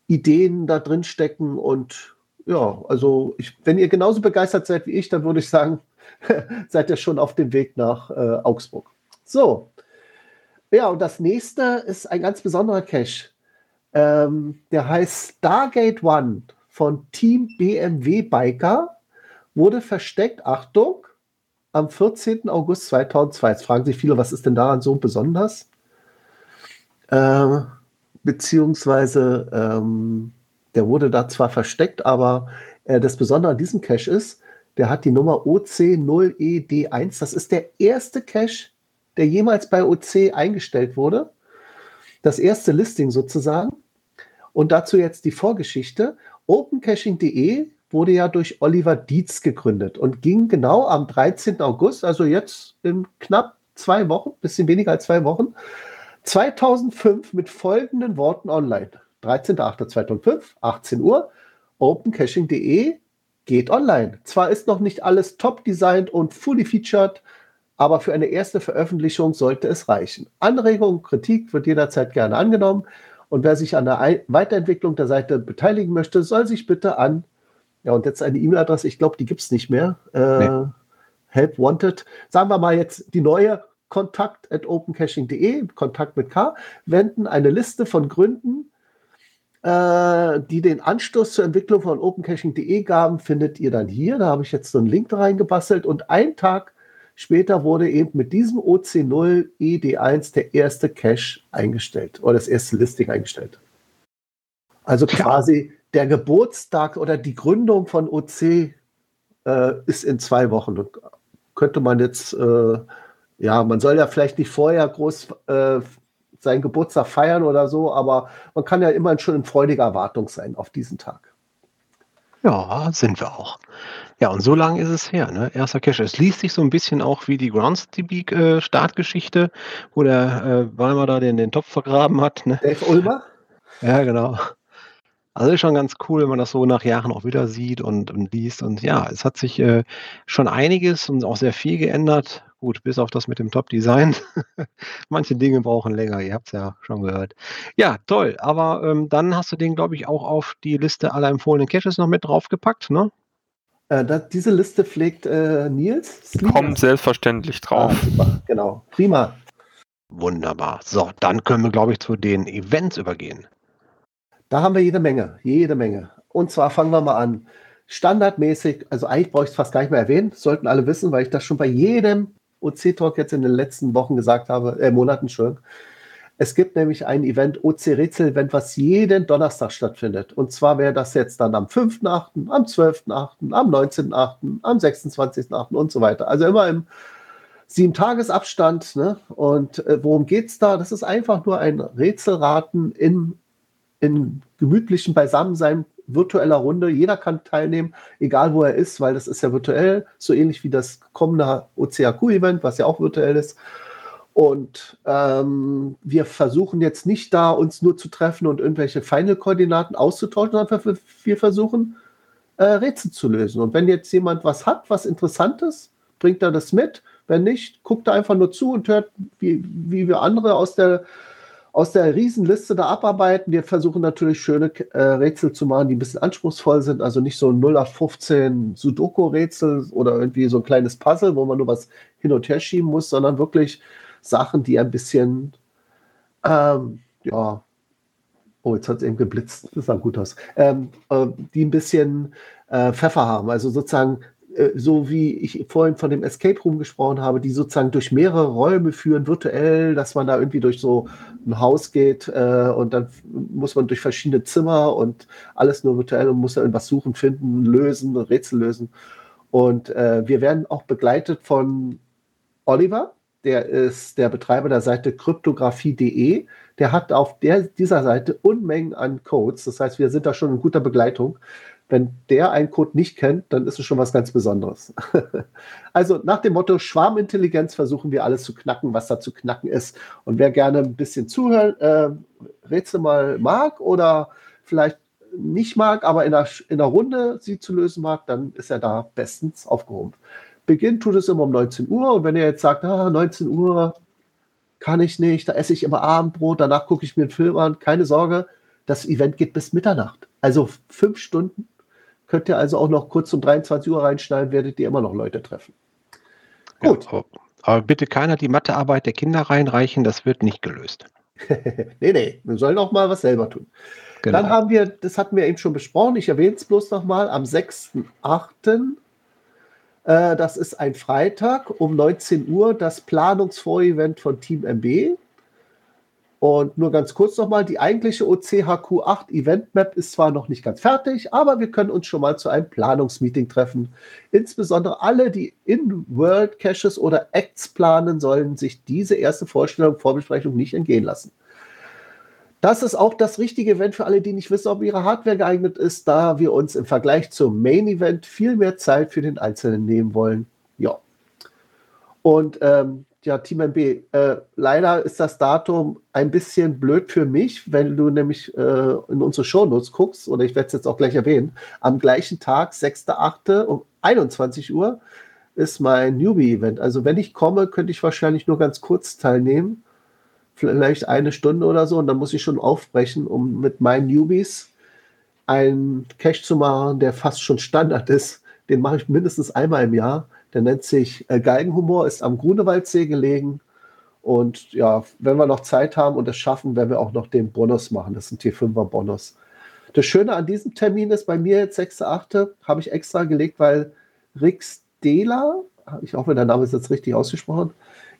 Ideen da drin stecken. Und ja, also ich, wenn ihr genauso begeistert seid wie ich, dann würde ich sagen, seid ihr schon auf dem Weg nach äh, Augsburg. So. Ja, und das nächste ist ein ganz besonderer Cache. Ähm, der heißt Stargate One von Team BMW Biker. Wurde versteckt, Achtung, am 14. August 2002. Jetzt fragen sich viele, was ist denn daran so besonders? Äh, beziehungsweise, ähm, der wurde da zwar versteckt, aber äh, das Besondere an diesem Cache ist, der hat die Nummer OC0ED1. Das ist der erste Cache, der jemals bei OC eingestellt wurde. Das erste Listing sozusagen. Und dazu jetzt die Vorgeschichte. OpenCaching.de wurde ja durch Oliver Dietz gegründet und ging genau am 13. August, also jetzt in knapp zwei Wochen, bisschen weniger als zwei Wochen, 2005 mit folgenden Worten online. 13.08.2005, 18 Uhr, opencaching.de geht online. Zwar ist noch nicht alles top designt und fully featured, aber für eine erste Veröffentlichung sollte es reichen. Anregungen, Kritik wird jederzeit gerne angenommen und wer sich an der Weiterentwicklung der Seite beteiligen möchte, soll sich bitte an ja, und jetzt eine E-Mail-Adresse, ich glaube, die gibt es nicht mehr. Äh, nee. Help Wanted. Sagen wir mal jetzt die neue kontakt at opencaching.de, Kontakt mit K, wenden eine Liste von Gründen, äh, die den Anstoß zur Entwicklung von opencaching.de gaben, findet ihr dann hier. Da habe ich jetzt so einen Link reingebastelt und einen Tag später wurde eben mit diesem OC0 ED1 der erste Cache eingestellt oder das erste Listing eingestellt. Also quasi der Geburtstag oder die Gründung von OC äh, ist in zwei Wochen. Und könnte man jetzt, äh, ja, man soll ja vielleicht nicht vorher groß äh, seinen Geburtstag feiern oder so, aber man kann ja immer schon in freudiger Erwartung sein auf diesen Tag. Ja, sind wir auch. Ja, und so lange ist es her, ne? Erster Cache. Es liest sich so ein bisschen auch wie die GroundsDB-Startgeschichte, äh, wo der äh, Weimar da den, den Topf vergraben hat. Ne? Dave Ulmer? Ja, genau. Also ist schon ganz cool, wenn man das so nach Jahren auch wieder sieht und, und liest. Und ja, es hat sich äh, schon einiges und auch sehr viel geändert. Gut, bis auf das mit dem Top-Design. Manche Dinge brauchen länger, ihr habt es ja schon gehört. Ja, toll. Aber ähm, dann hast du den, glaube ich, auch auf die Liste aller empfohlenen Caches noch mit draufgepackt, ne? Äh, das, diese Liste pflegt äh, Nils. Slieger. Kommt selbstverständlich drauf. Ah, super, genau, prima. Wunderbar. So, dann können wir, glaube ich, zu den Events übergehen. Da haben wir jede Menge, jede Menge. Und zwar fangen wir mal an. Standardmäßig, also eigentlich brauche ich es fast gar nicht mehr erwähnen, sollten alle wissen, weil ich das schon bei jedem OC-Talk jetzt in den letzten Wochen gesagt habe, äh, Monaten schon. Es gibt nämlich ein Event, OC-Rätsel-Event, was jeden Donnerstag stattfindet. Und zwar wäre das jetzt dann am 5.8., am 12.8., am 19.8., am 26.8. und so weiter. Also immer im sieben Tagesabstand. Ne? Und äh, worum geht es da? Das ist einfach nur ein Rätselraten in in gemütlichem Beisammensein virtueller Runde. Jeder kann teilnehmen, egal wo er ist, weil das ist ja virtuell, so ähnlich wie das kommende OCAQ-Event, was ja auch virtuell ist. Und ähm, wir versuchen jetzt nicht da, uns nur zu treffen und irgendwelche Final-Koordinaten auszutauschen, sondern wir versuchen äh, Rätsel zu lösen. Und wenn jetzt jemand was hat, was Interessantes, bringt er das mit. Wenn nicht, guckt er einfach nur zu und hört, wie, wie wir andere aus der, aus der Riesenliste da abarbeiten. Wir versuchen natürlich schöne äh, Rätsel zu machen, die ein bisschen anspruchsvoll sind. Also nicht so ein 0 auf 15 Sudoku-Rätsel oder irgendwie so ein kleines Puzzle, wo man nur was hin und her schieben muss, sondern wirklich Sachen, die ein bisschen, ähm, ja, oh, jetzt hat es eben geblitzt, das sah gut aus, ähm, äh, die ein bisschen äh, Pfeffer haben. Also sozusagen so wie ich vorhin von dem Escape Room gesprochen habe, die sozusagen durch mehrere Räume führen, virtuell, dass man da irgendwie durch so ein Haus geht äh, und dann muss man durch verschiedene Zimmer und alles nur virtuell und muss da irgendwas suchen, finden, lösen, Rätsel lösen. Und äh, wir werden auch begleitet von Oliver, der ist der Betreiber der Seite kryptographie.de. Der hat auf der, dieser Seite Unmengen an Codes. Das heißt, wir sind da schon in guter Begleitung wenn der einen Code nicht kennt, dann ist es schon was ganz Besonderes. also nach dem Motto Schwarmintelligenz versuchen wir alles zu knacken, was da zu knacken ist. Und wer gerne ein bisschen zuhört, äh, Rätsel mal mag oder vielleicht nicht mag, aber in einer, in einer Runde sie zu lösen mag, dann ist er da bestens aufgehoben. Beginn tut es immer um 19 Uhr und wenn ihr jetzt sagt, ah, 19 Uhr kann ich nicht, da esse ich immer Abendbrot, danach gucke ich mir einen Film an, keine Sorge, das Event geht bis Mitternacht. Also fünf Stunden Könnt ihr also auch noch kurz um 23 Uhr reinschneiden, werdet ihr immer noch Leute treffen. Gut. Ja, aber bitte keiner die Mathearbeit der Kinder reinreichen, das wird nicht gelöst. nee, nee, wir sollen auch mal was selber tun. Genau. Dann haben wir, das hatten wir eben schon besprochen, ich erwähne es bloß nochmal, am 6.8., äh, das ist ein Freitag um 19 Uhr, das Planungsvorevent von Team MB. Und nur ganz kurz nochmal, die eigentliche OCHQ8 Event Map ist zwar noch nicht ganz fertig, aber wir können uns schon mal zu einem Planungsmeeting treffen. Insbesondere alle, die In-World Caches oder Acts planen, sollen sich diese erste Vorstellung, Vorbesprechung nicht entgehen lassen. Das ist auch das richtige Event für alle, die nicht wissen, ob ihre Hardware geeignet ist, da wir uns im Vergleich zum Main Event viel mehr Zeit für den Einzelnen nehmen wollen. Ja. Und ähm, ja, Team MB, äh, leider ist das Datum ein bisschen blöd für mich, wenn du nämlich äh, in unsere Shownotes guckst, oder ich werde es jetzt auch gleich erwähnen, am gleichen Tag, 6.8. um 21 Uhr, ist mein Newbie-Event. Also wenn ich komme, könnte ich wahrscheinlich nur ganz kurz teilnehmen, vielleicht eine Stunde oder so, und dann muss ich schon aufbrechen, um mit meinen Newbies einen Cache zu machen, der fast schon Standard ist. Den mache ich mindestens einmal im Jahr der nennt sich äh, Geigenhumor, ist am Grunewaldsee gelegen. Und ja, wenn wir noch Zeit haben und es schaffen, werden wir auch noch den Bonus machen. Das ist ein T5er Bonus. Das Schöne an diesem Termin ist bei mir jetzt 6.8. habe ich extra gelegt, weil Rix Dela, ich hoffe, der Name ist jetzt richtig ausgesprochen,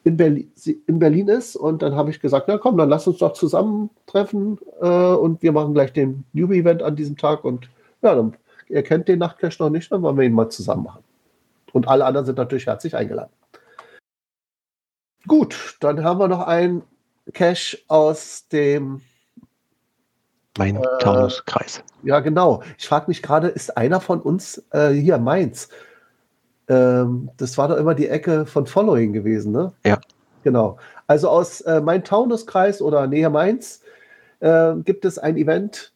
in Berlin, in Berlin ist. Und dann habe ich gesagt, na komm, dann lass uns doch zusammentreffen äh, und wir machen gleich den Newbie-Event an diesem Tag. Und ja, dann, ihr kennt den Nachtcash noch nicht, dann wollen wir ihn mal zusammen machen. Und alle anderen sind natürlich herzlich eingeladen. Gut, dann haben wir noch einen Cache aus dem mein äh, Taunuskreis. Ja, genau. Ich frage mich gerade, ist einer von uns äh, hier Mainz? Ähm, das war doch immer die Ecke von Following gewesen, ne? Ja. Genau. Also aus äh, mein Taunuskreis oder Nähe Mainz äh, gibt es ein Event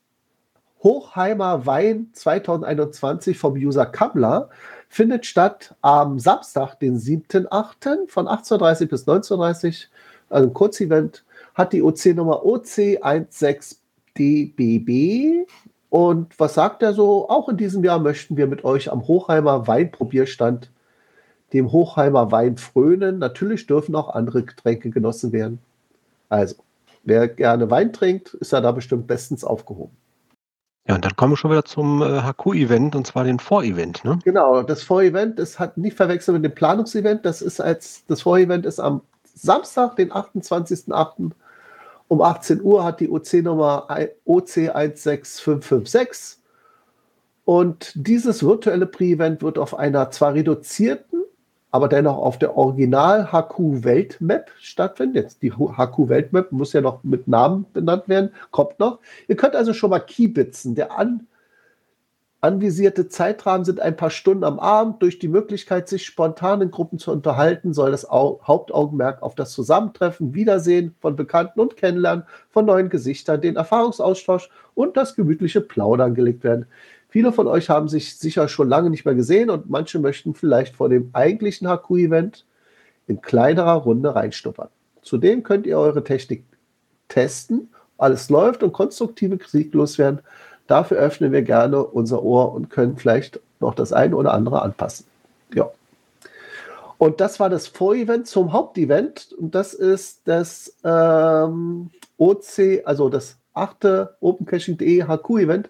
Hochheimer Wein 2021 vom User Kammler findet statt am Samstag, den 7.8. von 18.30 bis 19.30 also ein Kurzevent, hat die OC-Nummer OC16DBB. Und was sagt er so? Auch in diesem Jahr möchten wir mit euch am Hochheimer Weinprobierstand, dem Hochheimer Wein frönen. Natürlich dürfen auch andere Getränke genossen werden. Also, wer gerne Wein trinkt, ist ja da bestimmt bestens aufgehoben. Ja, und dann kommen wir schon wieder zum äh, HQ-Event und zwar den Vorevent, ne? Genau, das Vorevent, das hat nicht verwechselt mit dem Planungsevent. Das ist als das Vorevent ist am Samstag, den 28.08. um 18 Uhr hat die OC-Nummer OC16556. Und dieses virtuelle Pre-Event wird auf einer zwar reduzierten, aber dennoch auf der Original HQ Weltmap stattfindet. Jetzt die HQ Weltmap muss ja noch mit Namen benannt werden, kommt noch. Ihr könnt also schon mal keybitzen. Der an, anvisierte Zeitrahmen sind ein paar Stunden am Abend. Durch die Möglichkeit, sich spontan in Gruppen zu unterhalten, soll das Au Hauptaugenmerk auf das Zusammentreffen, Wiedersehen von Bekannten und Kennenlernen von neuen Gesichtern, den Erfahrungsaustausch und das gemütliche Plaudern gelegt werden. Viele von euch haben sich sicher schon lange nicht mehr gesehen und manche möchten vielleicht vor dem eigentlichen HQ-Event in kleinerer Runde reinstuppern. Zudem könnt ihr eure Technik testen, alles läuft und konstruktive Kritik loswerden. Dafür öffnen wir gerne unser Ohr und können vielleicht noch das eine oder andere anpassen. Ja. Und das war das Vorevent zum Hauptevent. Und das ist das ähm, OC, also das achte OpenCaching.de HQ-Event.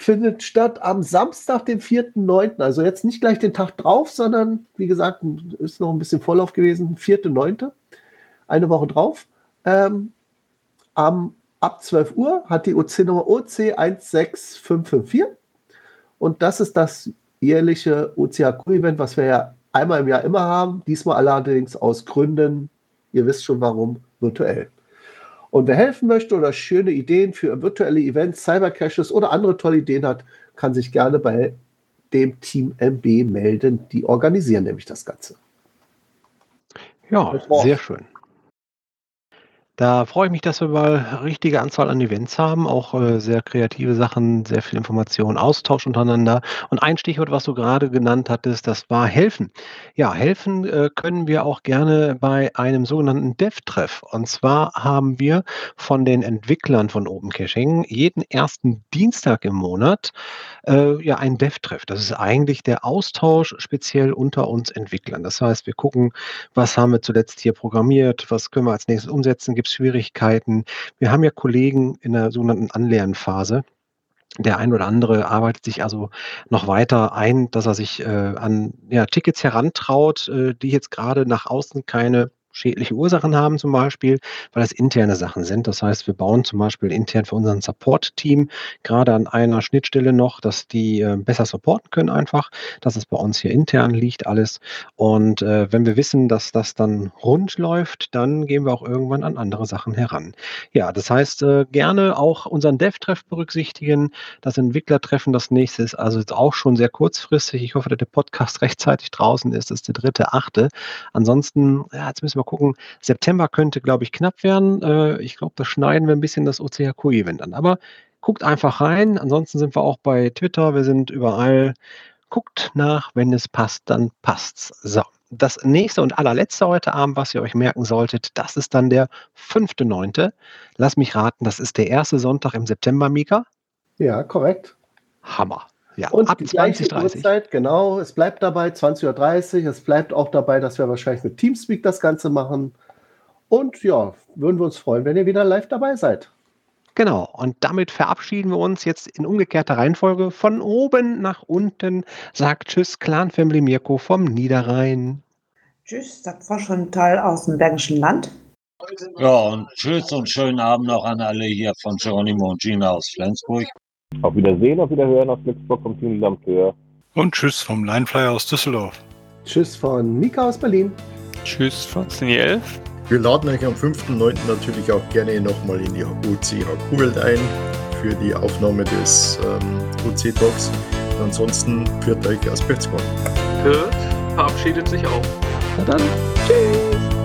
Findet statt am Samstag, den 4.9. Also jetzt nicht gleich den Tag drauf, sondern wie gesagt, ist noch ein bisschen Vorlauf gewesen. 4.9. Eine Woche drauf. Ähm, am, ab 12 Uhr hat die OC-Nummer OC 16554. Und das ist das jährliche OCHQ-Event, was wir ja einmal im Jahr immer haben. Diesmal allerdings aus Gründen, ihr wisst schon warum, virtuell. Und wer helfen möchte oder schöne Ideen für virtuelle Events, Cybercaches oder andere tolle Ideen hat, kann sich gerne bei dem Team MB melden. Die organisieren nämlich das Ganze. Ja, sehr schön. Da freue ich mich, dass wir mal richtige Anzahl an Events haben, auch äh, sehr kreative Sachen, sehr viel Information, Austausch untereinander. Und ein Stichwort, was du gerade genannt hattest, das war helfen. Ja, helfen äh, können wir auch gerne bei einem sogenannten Dev-Treff. Und zwar haben wir von den Entwicklern von Open Caching jeden ersten Dienstag im Monat äh, ja ein Dev-Treff. Das ist eigentlich der Austausch speziell unter uns Entwicklern. Das heißt, wir gucken, was haben wir zuletzt hier programmiert, was können wir als nächstes umsetzen, gibt Schwierigkeiten. Wir haben ja Kollegen in der sogenannten Anlernphase. Der ein oder andere arbeitet sich also noch weiter ein, dass er sich äh, an ja, Tickets herantraut, äh, die jetzt gerade nach außen keine schädliche Ursachen haben zum Beispiel, weil das interne Sachen sind. Das heißt, wir bauen zum Beispiel intern für unseren Support-Team gerade an einer Schnittstelle noch, dass die äh, besser supporten können einfach, dass es bei uns hier intern liegt alles. Und äh, wenn wir wissen, dass das dann rund läuft, dann gehen wir auch irgendwann an andere Sachen heran. Ja, das heißt, äh, gerne auch unseren Dev-Treff berücksichtigen, das Entwicklertreffen das nächste ist also jetzt auch schon sehr kurzfristig. Ich hoffe, dass der Podcast rechtzeitig draußen ist. Das ist der dritte, achte. Ansonsten, ja, jetzt müssen wir gucken. September könnte, glaube ich, knapp werden. Äh, ich glaube, da schneiden wir ein bisschen das OCHQ-Event an. Aber guckt einfach rein. Ansonsten sind wir auch bei Twitter. Wir sind überall. Guckt nach, wenn es passt, dann passt's. So. Das nächste und allerletzte heute Abend, was ihr euch merken solltet, das ist dann der 5.9. Lass mich raten, das ist der erste Sonntag im September, Mika? Ja, korrekt. Hammer. Ja, und ab 20, 30. Uhrzeit, genau, es bleibt dabei 20.30 Uhr. Es bleibt auch dabei, dass wir wahrscheinlich mit Teamspeak das Ganze machen. Und ja, würden wir uns freuen, wenn ihr wieder live dabei seid. Genau, und damit verabschieden wir uns jetzt in umgekehrter Reihenfolge von oben nach unten. Sagt Tschüss, Clan Family Mirko vom Niederrhein. Tschüss, sagt war schon Teil aus dem Bergischen Land. Ja, und tschüss und schönen Abend noch an alle hier von Geronimo und Gina aus Flensburg. Auf Wiedersehen, auf Wiederhören aus Glücksburg vom Team Lampeur. Und tschüss vom Lineflyer aus Düsseldorf. Tschüss von Mika aus Berlin. Tschüss von Cine 11. Wir laden euch am 5.9. natürlich auch gerne nochmal in die OCHQ-Welt ein für die Aufnahme des ähm, OC-Talks. Ansonsten führt euch aus Berchtesgaden. Kurt verabschiedet sich auch. Na dann, tschüss.